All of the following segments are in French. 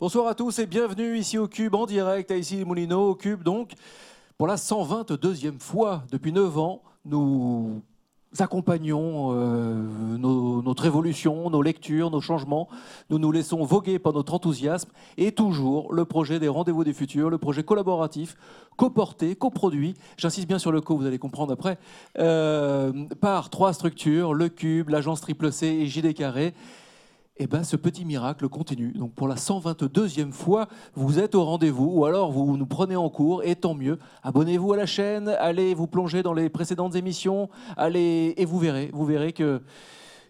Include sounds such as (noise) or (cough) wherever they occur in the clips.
Bonsoir à tous et bienvenue ici au Cube en direct à ici les Moulineaux au Cube donc pour la 122e fois depuis 9 ans nous accompagnons euh, notre évolution, nos lectures, nos changements. Nous nous laissons voguer par notre enthousiasme et toujours le projet des rendez-vous des futurs, le projet collaboratif, coporté, coproduit, j'insiste bien sur le co, vous allez comprendre après, euh, par trois structures, le Cube, l'agence Triple C et JD Carré. Et ben, ce petit miracle continue. Donc pour la 122e fois, vous êtes au rendez-vous ou alors vous nous prenez en cours et tant mieux. Abonnez-vous à la chaîne, allez vous plonger dans les précédentes émissions, allez et vous verrez, vous verrez que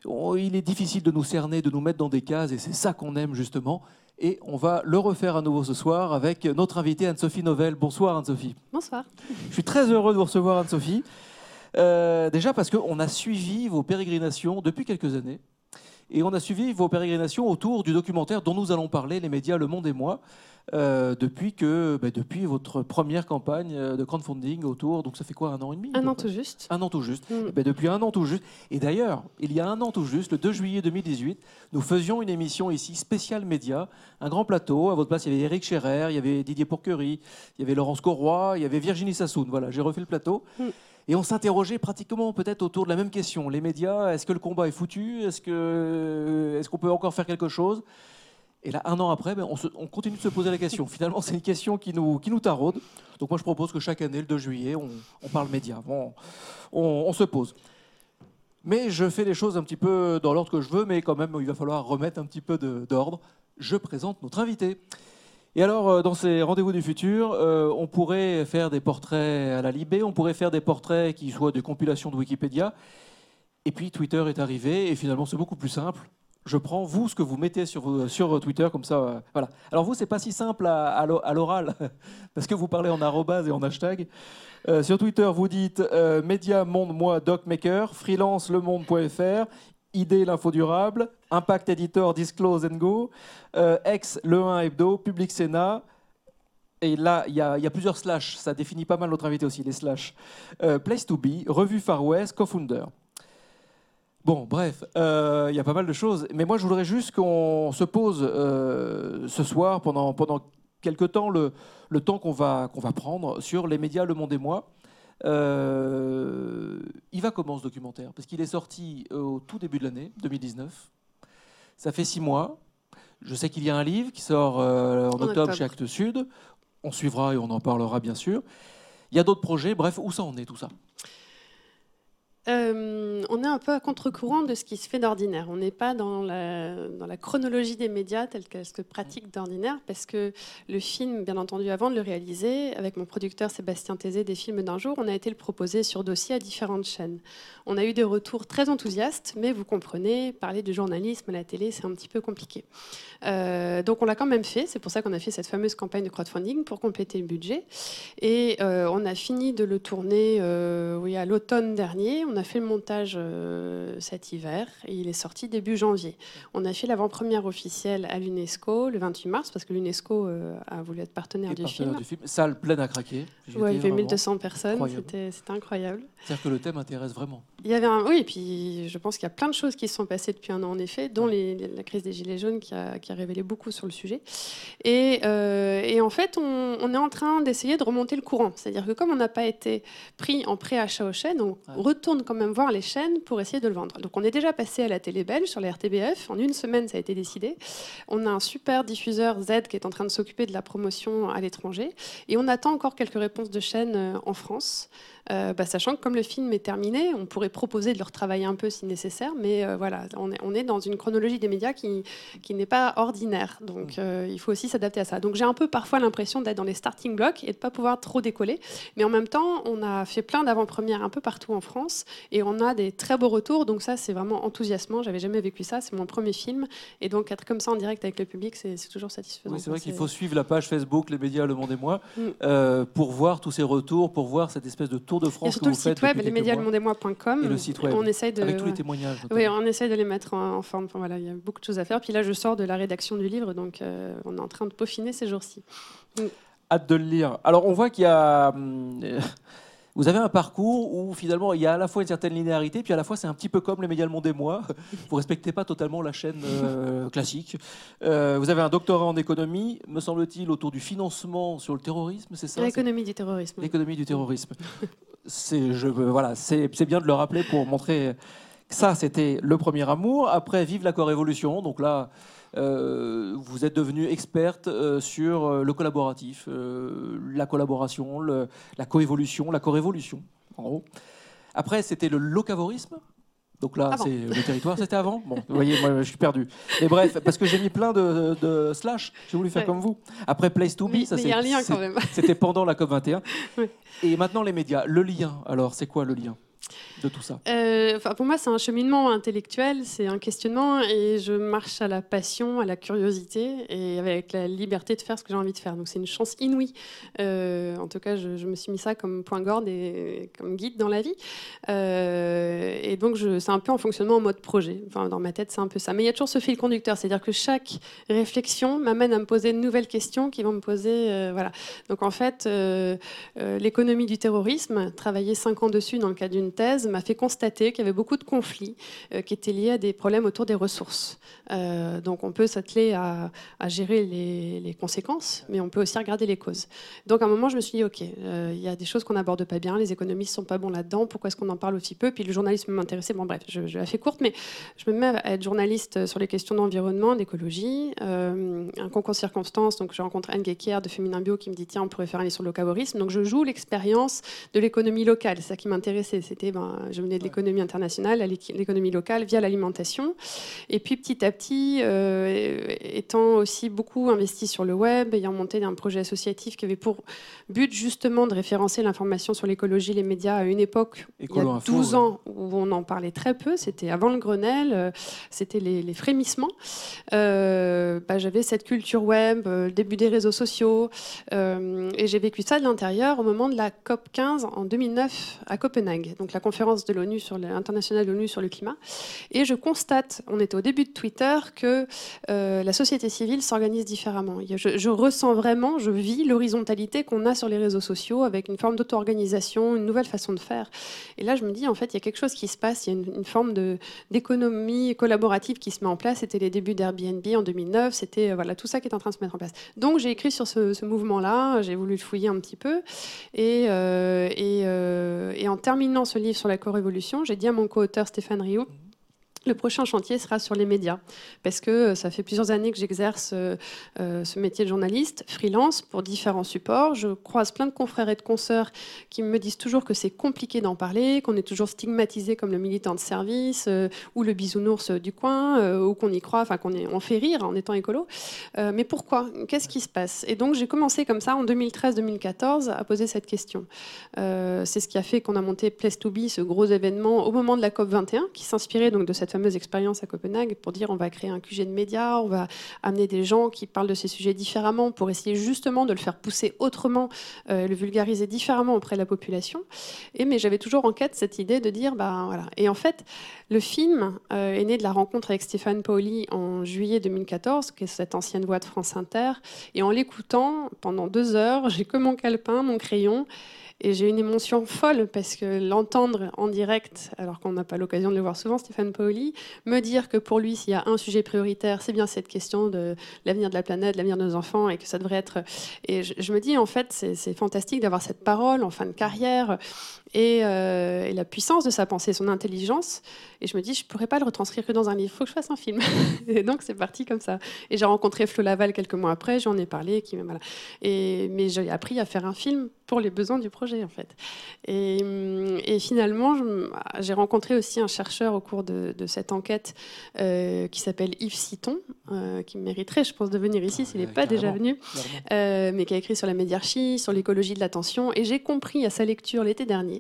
oh, il est difficile de nous cerner, de nous mettre dans des cases et c'est ça qu'on aime justement. Et on va le refaire à nouveau ce soir avec notre invitée Anne-Sophie Novelle. Bonsoir Anne-Sophie. Bonsoir. Je suis très heureux de vous recevoir, Anne-Sophie. Euh, déjà parce qu'on a suivi vos pérégrinations depuis quelques années. Et on a suivi vos pérégrinations autour du documentaire dont nous allons parler, les médias Le Monde et moi, euh, depuis, que, bah, depuis votre première campagne euh, de crowdfunding autour. Donc ça fait quoi, un an et demi Un an tout juste. un an tout juste. Mm. Eh ben, depuis un an tout juste. Et d'ailleurs, il y a un an tout juste, le 2 juillet 2018, nous faisions une émission ici spéciale média, un grand plateau. À votre place, il y avait Eric Scherer, il y avait Didier Pourquerie, il y avait Laurence Corroy, il y avait Virginie Sassoon. Voilà, j'ai refait le plateau. Mm. Et on s'interrogeait pratiquement peut-être autour de la même question. Les médias, est-ce que le combat est foutu? Est-ce qu'on peut encore faire quelque chose? Et là, un an après, ben, on, se- on continue de se poser la question. (laughs) Finalement, c'est une question qui nous, qui nous taraude. Donc moi, je propose que chaque année, le 2 juillet, on, on parle médias. Bon, on, on se pose. Mais je fais les choses un petit peu dans l'ordre que je veux, mais quand même, il va falloir remettre un petit peu d'ordre. Je présente notre invité. Et alors, euh, dans ces rendez-vous du futur, euh, on pourrait faire des portraits à la Libé, on pourrait faire des portraits qui soient des compilations de Wikipédia. Et puis Twitter est arrivé, et finalement, c'est beaucoup plus simple. Je prends vous ce que vous mettez sur, sur Twitter, comme ça, euh, voilà. Alors vous, c'est pas si simple à, à l'o- à l'oral, (laughs) parce que vous parlez en arrobase et en hashtag. Euh, sur Twitter, vous dites euh, Média Monde Moi Docmaker, freelance lemonde.fr, idée l'info durable, impact editor disclose and go, euh, ex le 1 hebdo, public sénat. Et là, il y, a plusieurs slash, ça définit pas mal notre invité aussi, les slash. Euh, place to be, revue Far West, co-founder. Bon, bref, euh, il y a pas mal de choses. Mais moi, je voudrais juste qu'on se pose ce soir, pendant, pendant quelques temps, le, temps qu'on va prendre sur les médias Le Monde et moi. Euh, il va comment ce documentaire? Parce qu'il est sorti euh, au tout début de l'année, 2019. Ça fait six mois. Je sais qu'il y a un livre qui sort euh, en, octobre, octobre. chez Actes Sud. On suivra et on en parlera bien sûr. Il y a d'autres projets. Bref, où ça en est tout ça? Euh, on est un peu à contre-courant de ce qui se fait d'ordinaire. On n'est pas dans la, chronologie des médias telle qu'elle se pratique d'ordinaire, parce que le film, bien entendu, avant de le réaliser, avec mon producteur Sébastien Tézé des films d'un jour, on a été le proposer sur dossier à différentes chaînes. On a eu des retours très enthousiastes, mais vous comprenez, parler du journalisme à la télé, c'est un petit peu compliqué. Euh, donc on l'a quand même fait, c'est pour ça qu'on a fait cette fameuse campagne de crowdfunding pour compléter le budget. Et euh, on a fini de le tourner oui, à l'automne dernier. A fait le montage euh, cet hiver et il est sorti début janvier. On a fait l'avant-première officielle à l'UNESCO le 28 mars parce que l'UNESCO euh, a voulu être partenaire Et du partenaire film. du film. Salle pleine à craquer. Ouais, il y avait vraiment. 1200 personnes, c'était incroyable. C'est-à-dire que le thème intéresse vraiment. Il y avait un... Oui, et puis je pense qu'il y a plein de choses qui se sont passées depuis un an, en effet, dont les- la crise des Gilets jaunes qui a, qui a révélé beaucoup sur le sujet. Et, euh, et en fait, on, on est en train d'essayer de remonter le courant. C'est-à-dire que comme on n'a pas été pris en pré-achat aux chaînes, on Ouais. retourne quand même voir les chaînes pour essayer de le vendre. Donc on est déjà passé à la télé belge, sur la RTBF. En une semaine, ça a été décidé. On a un super diffuseur Z qui est en train de s'occuper de la promotion à l'étranger. Et on attend encore quelques réponses de chaînes euh, en France. Euh, bah, sachant que comme le film est terminé, on pourrait proposer de le retravailler un peu si nécessaire, mais euh, voilà, on est, on est dans une chronologie des médias qui, qui n'est pas ordinaire, donc euh, il faut aussi s'adapter à ça. Donc j'ai un peu parfois l'impression d'être dans les starting blocks et de pas pouvoir trop décoller, mais en même temps, on a fait plein d'avant-premières un peu partout en France et on a des très beaux retours, donc ça c'est vraiment enthousiasmant. J'avais jamais vécu ça, c'est mon premier film, et donc être comme ça en direct avec le public, c'est toujours satisfaisant. Oui, c'est vrai qu'il faut suivre la page Facebook, les médias, Le Monde et moi, Mm. pour voir tous ces retours, pour voir cette espèce de tour de Et France surtout que le vous site web, lesmédiaslemondetmoi.com. Et le site web, On essaye de. avec tous les témoignages. Oui, on essaye de les mettre en, en forme. Enfin, voilà, il y a beaucoup de choses à faire. Puis là, je sors de la rédaction du livre, donc euh, on est en train de peaufiner ces jours-ci. Hâte de le lire. Alors, on voit qu'il y a. vous avez un parcours où finalement il y a à la fois une certaine linéarité, puis à la fois c'est un petit peu comme les médias Le Monde et moi. Vous respectez pas totalement la chaîne euh, classique. Euh, vous avez un doctorat en économie, me semble-t-il, autour du financement sur le terrorisme, c'est ça? L'économie du terrorisme. L'économie du terrorisme. c'est je voilà, c'est bien de le rappeler pour montrer que ça c'était le premier amour. Après, vive la co-révolution. Donc là. Euh, vous êtes devenue experte euh, sur euh, le collaboratif, la collaboration, la coévolution, la co-révolution, en gros. Après, c'était le locavorisme. Donc là, c'est le territoire, c'était avant? Bon, vous voyez, moi, je suis perdu. Mais bref, parce que j'ai mis plein de, slash, j'ai voulu faire comme vous. Après, Place to Be, ça C'était pendant la COP 21. (laughs) Et maintenant, les médias. Le lien, alors, c'est quoi le lien? De tout ça euh, Pour moi, c'est un cheminement intellectuel, c'est un questionnement, et je marche à la passion, à la curiosité, et avec la liberté de faire ce que j'ai envie de faire. Donc c'est une chance inouïe. Euh, en tout cas, je, me suis mis ça comme point gorge et comme guide dans la vie. Euh, et donc c'est un peu en fonctionnement en mode projet. Dans ma tête, c'est un peu ça. Mais il y a toujours ce fil conducteur, c'est-à-dire que chaque réflexion m'amène à me poser de nouvelles questions qui vont me poser... voilà. Donc en fait, l'économie du terrorisme, travailler cinq ans dessus dans le cadre d'une m'a fait constater qu'il y avait beaucoup de conflits euh, qui étaient liés à des problèmes autour des ressources. Euh, donc on peut s'atteler à, gérer les, conséquences, mais on peut aussi regarder les causes. Donc à un moment, je me suis dit, OK, euh, il y a des choses qu'on n'aborde pas bien, les économistes sont pas bons là-dedans, pourquoi est-ce qu'on en parle aussi peu? Puis le journalisme m'intéressait, bon bref, je, je, la fais courte, mais je me mets à être journaliste sur les questions d'environnement, d'écologie, un concours de circonstances, donc je rencontre Anne Gecker de Féminin Bio qui me dit, tiens, on pourrait faire un livre sur le locavorisme. Donc je joue l'expérience de l'économie locale, c'est ça qui m'intéressait, ben, je venais de l'économie internationale à l'économie locale via l'alimentation. Et puis petit à petit, euh, étant aussi beaucoup investi sur le web, ayant monté un projet associatif qui avait pour but justement de référencer l'information sur l'écologie, les médias à une époque, il y a 12 ans, où on en parlait très peu, c'était avant le Grenelle, euh, c'était les, frémissements. Euh, bah, j'avais cette culture web, le début des réseaux sociaux, et j'ai vécu ça de l'intérieur au moment de la COP 15 en 2009 à Copenhague, donc la conférence de l'ONU sur l'international de l'ONU sur le climat. Et je constate, on était au début de Twitter, que euh, la société civile s'organise différemment. Je, ressens vraiment, je vis l'horizontalité qu'on a sur les réseaux sociaux avec une forme d'auto-organisation, une nouvelle façon de faire. Et là, je me dis, en fait, il y a quelque chose qui se passe, il y a une, forme d'économie collaborative qui se met en place. C'était les débuts d'Airbnb en 2009, c'était euh, voilà, tout ça qui est en train de se mettre en place. Donc j'ai écrit sur ce, mouvement-là, j'ai voulu le fouiller un petit peu. Et, euh, en terminant ce livre sur la révolution j'ai dit à mon co-auteur Stéphane Rioux, le prochain chantier sera sur les médias, parce que euh, ça fait plusieurs années que j'exerce euh, euh, ce métier de journaliste, freelance, pour différents supports. Je croise plein de confrères et de consoeurs qui me disent toujours que c'est compliqué d'en parler, qu'on est toujours stigmatisé comme le militant de service ou le bisounours du coin, ou qu'on y croit, enfin qu'on on fait rire en étant écolo. mais pourquoi? Qu'est-ce qui se passe? Et donc j'ai commencé comme ça en 2013-2014 à poser cette question. c'est ce qui a fait qu'on a monté Place to Be, ce gros événement au moment de la COP 21, qui s'inspirait donc de cette fameuse expérience à Copenhague pour dire on va créer un QG de médias, on va amener des gens qui parlent de ces sujets différemment pour essayer justement de le faire pousser autrement, euh, le vulgariser différemment auprès de la population. Et mais j'avais toujours en quête cette idée de dire bah voilà. Et en fait, le film euh, est né de la rencontre avec Stéphane Pauli en juillet 2014, qui est cette ancienne voix de France Inter. Et en l'écoutant pendant deux heures, j'ai que mon calepin, mon crayon. Et j'ai une émotion folle parce que l'entendre en direct, alors qu'on n'a pas l'occasion de le voir souvent, Stéphane Paoli, me dire que pour lui, s'il y a un sujet prioritaire, c'est bien cette question de l'avenir de la planète, l'avenir de nos enfants, et que ça devrait être. Et je, me dis, en fait, c'est fantastique d'avoir cette parole en fin de carrière et, euh, et, la puissance de sa pensée, son intelligence. Et je me dis, je ne pourrais pas le retranscrire que dans un livre, il faut que je fasse un film. (laughs) et donc, c'est parti comme ça. Et j'ai rencontré Flo Laval quelques mois après, j'en ai parlé. Qui, voilà. et, mais j'ai appris à faire un film pour les besoins du projet, en fait. Et, et finalement, j'ai rencontré aussi un chercheur au cours de, cette enquête euh, qui s'appelle Yves Citon, euh, qui mériterait, je pense, de venir ici s'il n'est pas déjà venu, mais qui a écrit sur la médiarchie, sur l'écologie de l'attention. Et j'ai compris à sa lecture l'été dernier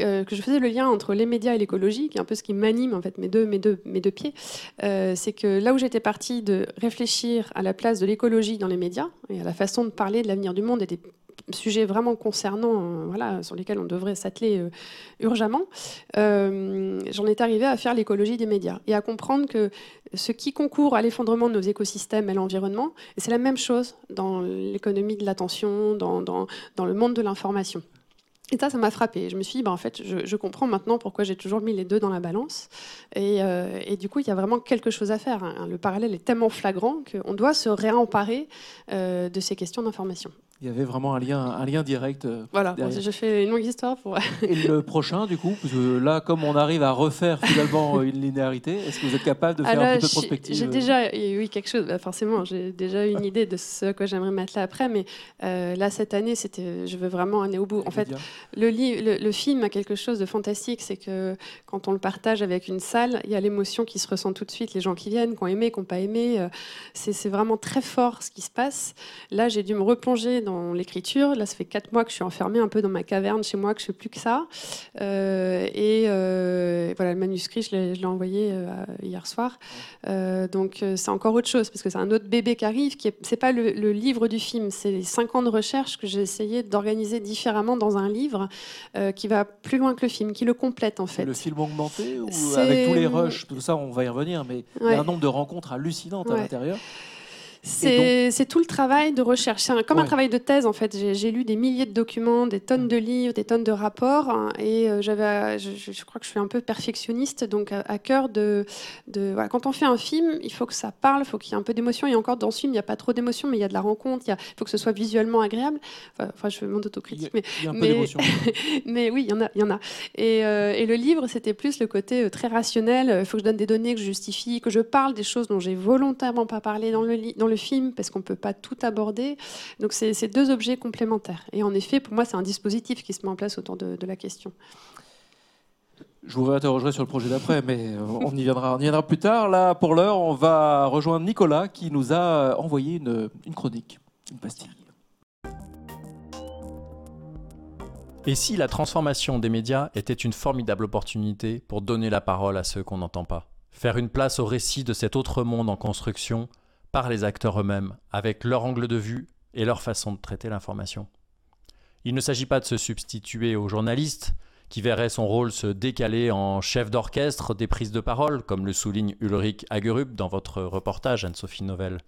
euh, que je faisais le lien entre les médias et l'écologie, qui est un peu ce qui m'anime en fait mes deux, deux, pieds. Euh, c'est que là où j'étais partie de réfléchir à la place de l'écologie dans les médias et à la façon de parler de l'avenir du monde et des sujets vraiment concernants, euh, sur lesquels on devrait s'atteler urgemment, j'en étais arrivée à faire l'écologie des médias et à comprendre que ce qui concourt à l'effondrement de nos écosystèmes et l'environnement, c'est la même chose dans l'économie de l'attention, dans le monde de l'information. Et ça, ça m'a frappé. Je me suis dit, bah, en fait, je, comprends maintenant pourquoi j'ai toujours mis les deux dans la balance. Et, euh, du coup, il y a vraiment quelque chose à faire. Hein. Le parallèle est tellement flagrant qu'on doit se réemparer euh, de ces questions d'information. Il y avait vraiment un lien, un lien direct. Euh, voilà, j'ai fait une longue histoire pour. Et le prochain, du coup, parce que là, comme on arrive à refaire finalement une linéarité, est-ce que vous êtes capable de faire un petit peu de prospective J'ai déjà, oui, quelque chose. Bah, forcément, j'ai déjà une (laughs) idée de ce que j'aimerais mettre là après, mais euh, là cette année, c'était, je veux vraiment aller au bout. En fait, le, le, le, film a quelque chose de fantastique, c'est que quand on le partage avec une salle, il y a l'émotion qui se ressent tout de suite. Les gens qui viennent, qui ont aimé, qui n'ont pas aimé, euh, c'est vraiment très fort ce qui se passe. Là, j'ai dû me replonger dans l'écriture. Là, ça fait quatre mois que je suis enfermée un peu dans ma caverne chez moi, que je fais plus que ça. Euh, et euh, voilà, le manuscrit, je l'ai envoyé euh, hier soir. donc, c'est encore autre chose, parce que c'est un autre bébé qui arrive. Qui c'est pas le, livre du film, c'est les cinq ans de recherche que j'ai essayé d'organiser différemment dans un livre qui va plus loin que le film, qui le complète en fait. Le film augmenté ou avec tous les rushs, tout ça, on va y revenir, mais il y a un nombre de rencontres hallucinantes à l'intérieur. C'est tout le travail de recherche. C'est comme un travail de thèse, en fait. J'ai lu des milliers de documents, des tonnes de livres, des tonnes de rapports. Hein, et euh, j'avais, je, crois que je suis un peu perfectionniste, donc à, cœur de. de quand on fait un film, il faut que ça parle, il faut qu'il y ait un peu d'émotion. Et encore, dans ce film, il n'y a pas trop d'émotion, mais il y a de la rencontre, il faut que ce soit visuellement agréable. Enfin, je fais mon autocritique. Mais, il y a un peu d'émotion. (laughs) mais oui, il y en a. Il y en a. Et, euh, et le livre, c'était plus le côté euh, très rationnel. Il faut que je donne des données, que je justifie, que je parle des choses dont j'ai volontairement pas parlé dans le, dans le film parce qu'on ne peut pas tout aborder. Donc c'est deux objets complémentaires. Et en effet, pour moi, c'est un dispositif qui se met en place autour de, la question. Je vous réinterrogerai sur le projet d'après, mais on y, viendra, on y viendra plus tard. Là, pour l'heure, on va rejoindre Nicolas qui nous a envoyé une, une chronique, une pastille. Et si la transformation des médias était une formidable opportunité pour donner la parole à ceux qu'on n'entend pas? Faire une place au récit de cet autre monde en construction par les acteurs eux-mêmes, avec leur angle de vue et leur façon de traiter l'information. Il ne s'agit pas de se substituer aux journalistes, qui verraient son rôle se décaler en chef d'orchestre des prises de parole, comme le souligne Ulrich Hagerup dans votre reportage Anne-Sophie Novelle.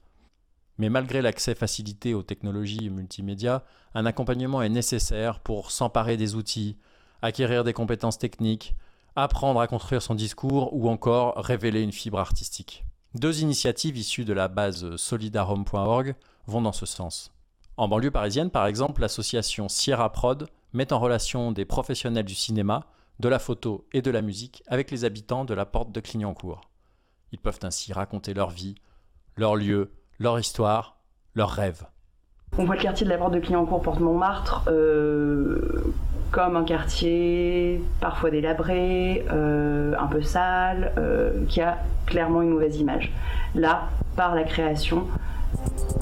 Mais malgré l'accès facilité aux technologies multimédia, un accompagnement est nécessaire pour s'emparer des outils, acquérir des compétences techniques, apprendre à construire son discours ou encore révéler une fibre artistique. Deux initiatives issues de la base solidarhome.org vont dans ce sens. En banlieue parisienne, par exemple, l'association Sierra Prod met en relation des professionnels du cinéma, de la photo et de la musique avec les habitants de la porte de Clignancourt. Ils peuvent ainsi raconter leur vie, leur lieu, leur histoire, leurs rêves. On voit le quartier de la Porte de Clignancourt, Porte Montmartre, euh, comme un quartier parfois délabré, euh, un peu sale, euh, qui a clairement une mauvaise image. Là, par la création,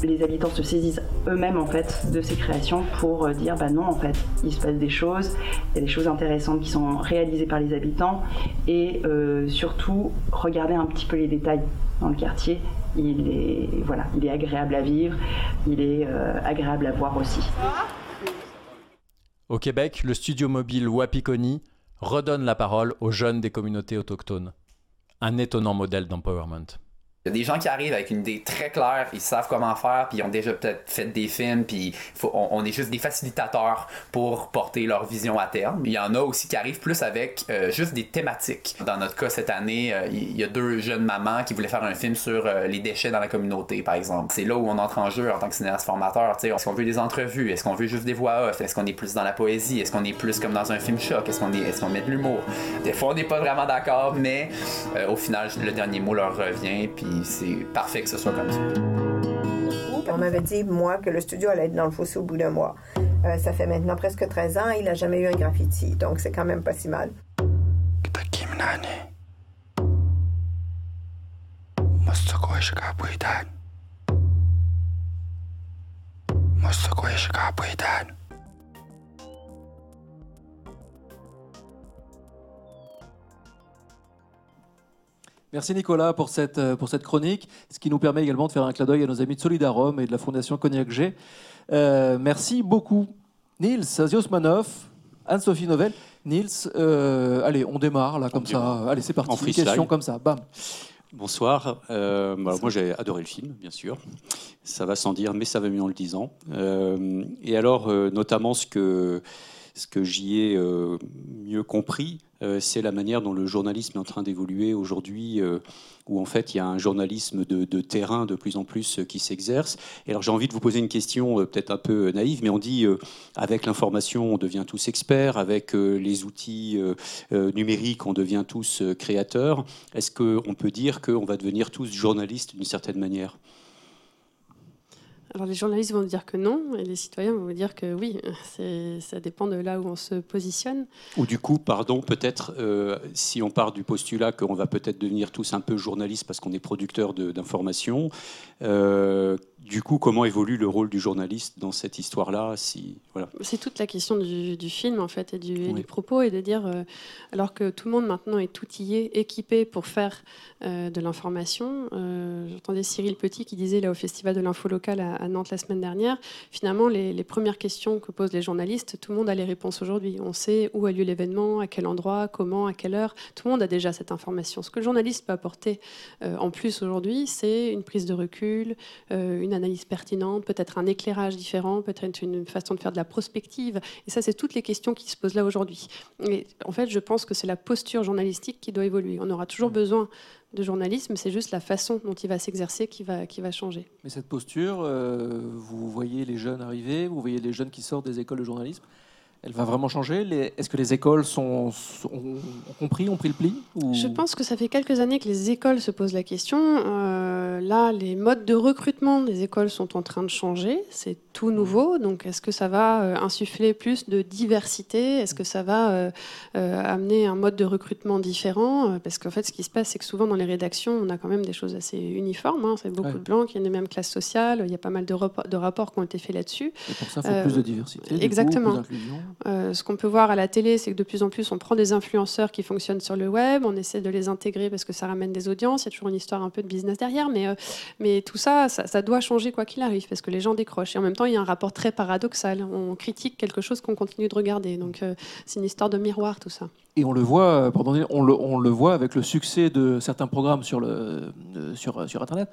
les habitants se saisissent eux-mêmes en fait de ces créations pour dire bah non en fait il se passe des choses, il y a des choses intéressantes qui sont réalisées par les habitants et surtout regarder un petit peu les détails dans le quartier il est, voilà, il est agréable à vivre, il est euh, agréable à voir aussi. Au Québec, le studio mobile Wapikoni redonne la parole aux jeunes des communautés autochtones. Un étonnant modèle d'empowerment. Il y a des gens qui arrivent avec une idée très claire, ils savent comment faire, puis ils ont déjà peut-être fait des films, puis on, est juste des facilitateurs pour porter leur vision à terme. Il y en a aussi qui arrivent plus avec euh, juste des thématiques. Dans notre cas, cette année, euh, il y a deux jeunes mamans qui voulaient faire un film sur euh, les déchets dans la communauté, par exemple. C'est là où on entre en jeu en tant que cinéaste formateur. Est-ce qu'on veut des entrevues? Est-ce qu'on veut juste des voix off? Est-ce qu'on est plus dans la poésie? Est-ce qu'on est plus comme dans un film choc? Est-ce qu'on est, est qu'on met de l'humour? Des fois, on n'est pas vraiment d'accord, mais au final, le dernier mot leur revient, puis c'est parfait que ce soit comme ça. On m'avait dit, moi, que le studio allait être dans le fossé au bout d'un mois. Euh, ça fait maintenant presque 13 ans, il n'a jamais eu un graffiti, donc c'est quand même pas si mal. Merci Nicolas pour cette, euh, pour cette chronique, ce qui nous permet également de faire un clin d'œil à nos amis de Solidarum et de la Fondation Cognac G. Euh, merci beaucoup. Nils Ziosmanov, Anne-Sophie Novelle. Nils, euh, allez, on démarre là comme ça. Allez, c'est parti. En question comme ça, bam. Bonsoir. moi, j'ai adoré le film, bien sûr. Ça va sans dire, mais ça va mieux en le disant. et alors, notamment, ce que ce que j'y ai mieux compris, c'est la manière dont le journalisme est en train d'évoluer aujourd'hui où en fait il y a un journalisme de, terrain de plus en plus qui s'exerce. Et alors j'ai envie de vous poser une question peut-être un peu naïve, mais on dit avec l'information on devient tous experts, avec les outils numériques on devient tous créateurs. Est-ce qu'on peut dire qu'on va devenir tous journalistes d'une certaine manière? Alors les journalistes vont dire que non, et les citoyens vont dire que oui. (laughs) Ça dépend de là où on se positionne. Ou du coup, pardon, peut-être euh, si on part du postulat qu'on va peut-être devenir tous un peu journalistes parce qu'on est producteur d'informations, euh, du coup, comment évolue le rôle du journaliste dans cette histoire-là si, voilà. C'est toute la question du, film en fait et du, propos et de dire, euh, alors que tout le monde maintenant est outillé, équipé pour faire euh, de l'information. Euh, j'entendais Cyril Petit qui disait là au Festival de l'info locale à, Nantes la semaine dernière, finalement les, premières questions que posent les journalistes, tout le monde a les réponses aujourd'hui. On sait où a lieu l'événement, à quel endroit, comment, à quelle heure. Tout le monde a déjà cette information. Ce que le journaliste peut apporter en plus aujourd'hui, c'est une prise de recul, une analyse pertinente, peut-être un éclairage différent, peut-être une façon de faire de la prospective. Et ça, c'est toutes les questions qui se posent là aujourd'hui. Et en fait, je pense que c'est la posture journalistique qui doit évoluer. On aura toujours besoin de journalisme, c'est juste la façon dont il va s'exercer qui va, qui va changer. Mais cette posture, euh, vous voyez les jeunes arriver, vous voyez les jeunes qui sortent des écoles de journalisme, elle va vraiment changer Est-ce que les écoles sont, ont compris, ont pris le pli Je pense que ça fait quelques années que les écoles se posent la question. Euh, là, les modes de recrutement des écoles sont en train de changer. C'est tout nouveau. Donc, est-ce que ça va euh, insuffler plus de diversité? Est-ce que ça va euh, amener un mode de recrutement différent? Parce qu'en fait, ce qui se passe, c'est que souvent dans les rédactions, on a quand même des choses assez uniformes. Hein. C'est beaucoup de blancs qui ont les mêmes classes sociales. Il y a pas mal de, de rapports qui ont été faits là-dessus. Et pour ça, il faut plus de diversité. Exactement. Euh, ce qu'on peut voir à la télé, c'est que de plus en plus, on prend des influenceurs qui fonctionnent sur le web, on essaie de les intégrer parce que ça ramène des audiences. Il y a toujours une histoire un peu de business derrière, mais, euh, mais tout ça, ça, doit changer quoi qu'il arrive parce que les gens décrochent. Et en même temps, il y a un rapport très paradoxal. On critique quelque chose qu'on continue de regarder. Donc, euh, c'est une histoire de miroir, tout ça. Et on le voit, pardon, on le, voit avec le succès de certains programmes sur, le, sur, sur Internet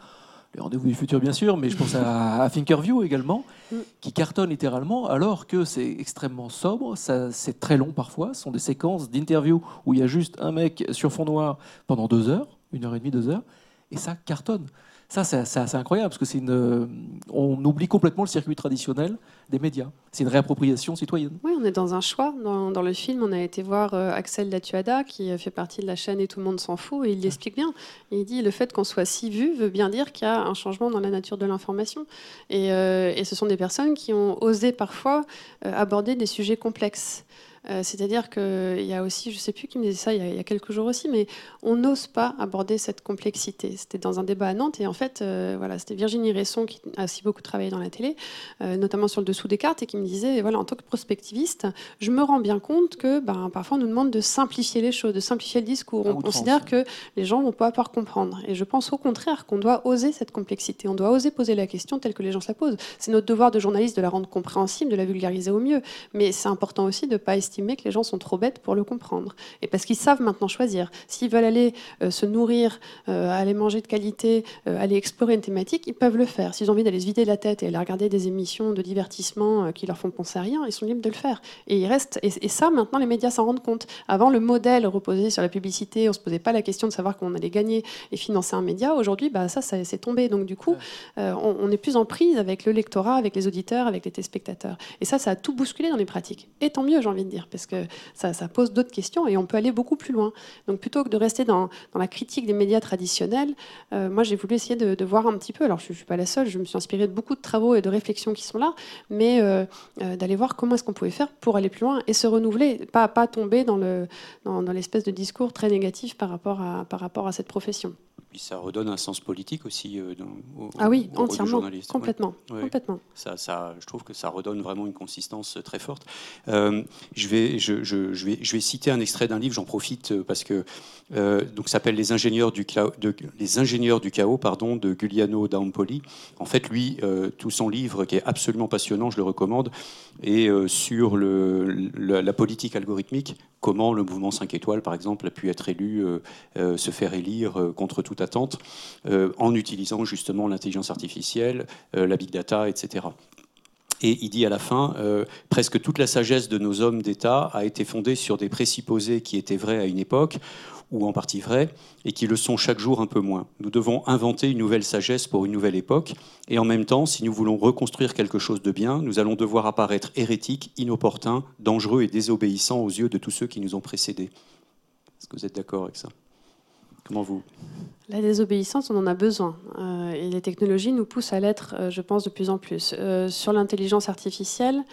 le rendez-vous du futur bien sûr, mais je pense à, Thinkerview également, mm. qui cartonne littéralement, alors que c'est extrêmement sobre, c'est très long parfois, ce sont des séquences d'interviews où il y a juste un mec sur fond noir pendant deux heures, une heure et demie, deux heures, et ça cartonne. Ça, c'est incroyable, parce que c'est une, on oublie complètement le circuit traditionnel des médias. C'est une réappropriation citoyenne. Oui, on est dans un choix. Dans, le film, on a été voir euh, Axel Datuada, qui fait partie de la chaîne Et tout le monde s'en fout, et il l'explique bien. Il dit le fait qu'on soit si vu veut bien dire qu'il y a un changement dans la nature de l'information. Et, euh, ce sont des personnes qui ont osé parfois euh, aborder des sujets complexes. Euh, c'est-à-dire qu'il y a aussi, je ne sais plus qui me disait ça il y, a, quelques jours aussi, mais on n'ose pas aborder cette complexité. C'était dans un débat à Nantes et en fait, euh, voilà, c'était Virginie Resson qui a aussi beaucoup travaillé dans la télé, euh, notamment sur le dessous des cartes, et qui me disait, voilà, en tant que prospectiviste, je me rends bien compte que ben, parfois on nous demande de simplifier les choses, de simplifier le discours. On considère que les gens vont pas pouvoir comprendre. Et je pense au contraire qu'on doit oser cette complexité. On doit oser poser la question telle que les gens se la posent. C'est notre devoir de journaliste de la rendre compréhensible, de la vulgariser au mieux. Mais c'est important aussi de ne pas estimer que les gens sont trop bêtes pour le comprendre. Et parce qu'ils savent maintenant choisir. S'ils veulent aller euh, se nourrir, euh, aller manger de qualité, euh, aller explorer une thématique, ils peuvent le faire. S'ils ont envie d'aller se vider la tête et aller regarder des émissions de divertissement qui leur font penser à rien, ils sont libres de le faire. Et, ils restent, et, ça, maintenant, les médias s'en rendent compte. Avant, le modèle reposait sur la publicité, on ne se posait pas la question de savoir qu'on allait gagner et financer un média. Aujourd'hui, bah, ça, ça c'est tombé. Donc, du coup, on, on est plus en prise avec le lectorat, avec les auditeurs, avec les téléspectateurs. Et ça, ça a tout bousculé dans les pratiques. Et tant mieux, j'ai envie de dire, parce que ça, pose d'autres questions et on peut aller beaucoup plus loin. Donc plutôt que de rester dans, la critique des médias traditionnels, euh, moi j'ai voulu essayer de, voir un petit peu, alors je ne suis pas la seule, je me suis inspirée de beaucoup de travaux et de réflexions qui sont là, mais euh, euh, d'aller voir comment est-ce qu'on pouvait faire pour aller plus loin et se renouveler, pas, pas tomber dans l'espèce de discours très négatif par rapport à cette profession. Puis ça redonne un sens politique aussi euh, ah oui, entièrement, complètement, complètement. Ça, ça, je trouve que ça redonne vraiment une consistance très forte. Euh, je, vais, je, je, je, vais, je vais citer un extrait d'un livre, j'en profite euh, parce que euh, donc s'appelle les ingénieurs du chaos, de, les ingénieurs du chaos, pardon, de Giuliano D'Ampoli. En fait, lui, tout son livre qui est absolument passionnant, je le recommande, est sur le, la politique algorithmique, comment le mouvement 5 étoiles, par exemple, a pu être élu, se faire élire contre toute attente, euh, en utilisant justement l'intelligence artificielle, euh, la big data, etc. Et il dit à la fin, euh, presque toute la sagesse de nos hommes d'État a été fondée sur des présupposés qui étaient vrais à une époque, ou en partie vrais, et qui le sont chaque jour un peu moins. Nous devons inventer une nouvelle sagesse pour une nouvelle époque, et en même temps, si nous voulons reconstruire quelque chose de bien, nous allons devoir apparaître hérétiques, inopportuns, dangereux et désobéissants aux yeux de tous ceux qui nous ont précédés. Est-ce que vous êtes d'accord avec ça? Vous La désobéissance, on en a besoin. Euh, et les technologies nous poussent à l'être, euh, je pense, de plus en plus. Euh, sur l'intelligence artificielle,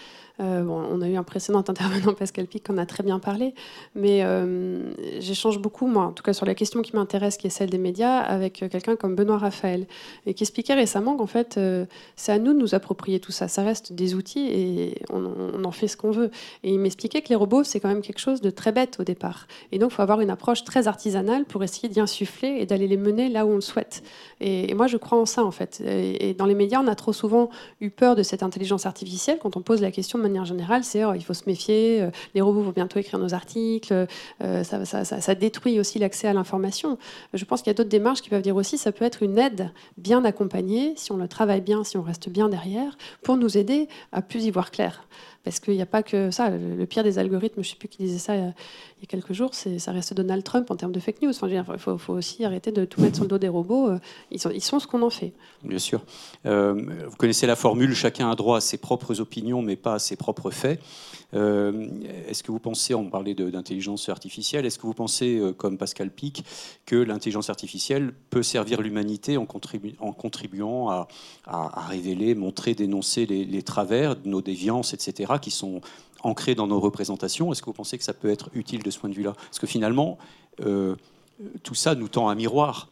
euh, on a eu un précédent (laughs) intervenant, Pascal Pic, qu'on a très bien parlé, mais euh, j'échange beaucoup, moi, en tout cas sur la question qui m'intéresse, qui est celle des médias, avec quelqu'un comme Benoît Raphaël, et qui expliquait récemment qu'en fait, euh, c'est à nous de nous approprier tout ça. Ça reste des outils et on, en fait ce qu'on veut. Et il m'expliquait que les robots, c'est quand même quelque chose de très bête au départ. Et donc, il faut avoir une approche très artisanale pour essayer d'y insuffler et d'aller les mener là où on le souhaite. Et, moi, je crois en ça, en fait. Et, dans les médias, on a trop souvent eu peur de cette intelligence artificielle quand on pose la question manière générale, c'est oh, il faut se méfier, euh, les robots vont bientôt écrire nos articles, euh, ça, ça, ça, ça, détruit aussi l'accès à l'information. Je pense qu'il y a d'autres démarches qui peuvent dire aussi ça peut être une aide bien accompagnée, si on le travaille bien, si on reste bien derrière, pour nous aider à plus y voir clair. Parce qu'il n'y a pas que ça. Le pire des algorithmes, je ne sais plus qui disait ça il y a quelques jours, ça reste Donald Trump en termes de fake news. Enfin, il faut, aussi arrêter de tout mettre sur le dos des robots. Ils sont, ils sont ce qu'on en fait. Bien sûr. Euh, vous connaissez la formule chacun a droit à ses propres opinions, mais pas à ses propres faits. Euh, est-ce que vous pensez, on parlait d'intelligence artificielle, est-ce que vous pensez, euh, comme Pascal Pic, que l'intelligence artificielle peut servir l'humanité en, contribu en, contribuant à, révéler, montrer, dénoncer les, les travers, nos déviances, etc., qui sont ancrés dans nos représentations Est-ce que vous pensez que ça peut être utile de ce point de vue-là? Parce que finalement, euh, tout ça nous tend un miroir.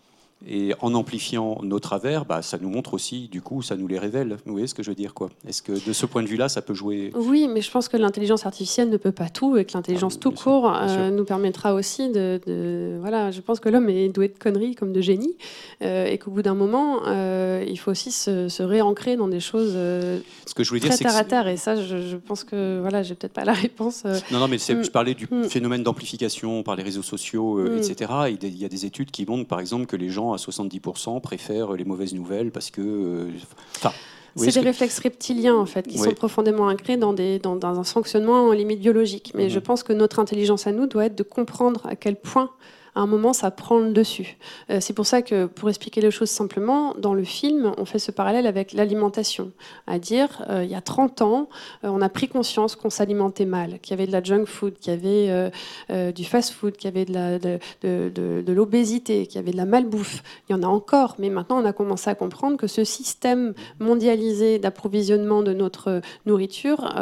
Et en amplifiant nos travers, bah, ça nous montre aussi, du coup, ça nous les révèle. Vous voyez ce que je veux dire quoi? Est-ce que de ce point de vue-là, ça peut jouer? Oui, mais je pense que l'intelligence artificielle ne peut pas tout et que l'intelligence ah, tout court euh, nous permettra aussi de, de, Voilà, je pense que l'homme est doué de conneries comme de génie euh, et qu'au bout d'un moment, euh, il faut aussi se, se, réancrer dans des choses ce que je voulais très dire, terre à terre. Et ça, je, je, pense que voilà, j'ai peut-être pas la réponse. Non, non, mais Mm. je parlais du Mm. phénomène d'amplification par les réseaux sociaux, Mm. etc. Et il y a des études qui montrent, par exemple, que les gens à 70% préfèrent les mauvaises nouvelles parce que. euh, Enfin. C'est des que... réflexes reptiliens, en fait, qui oui. sont profondément ancrés dans, des, dans, dans, un fonctionnement en limite biologique. Mais Mhm. je pense que notre intelligence à nous doit être de comprendre à quel point à un moment, ça prend le dessus. Euh, c'est pour ça que, pour expliquer les choses simplement, dans le film, on fait ce parallèle avec l'alimentation. À dire, euh, il y a 30 ans, euh, on a pris conscience qu'on s'alimentait mal, qu'il y avait de la junk food, qu'il y avait du fast food, qu'il y avait de, l'obésité, qu'il y avait de la malbouffe. Il y en a encore, mais maintenant, on a commencé à comprendre que ce système mondialisé d'approvisionnement de notre nourriture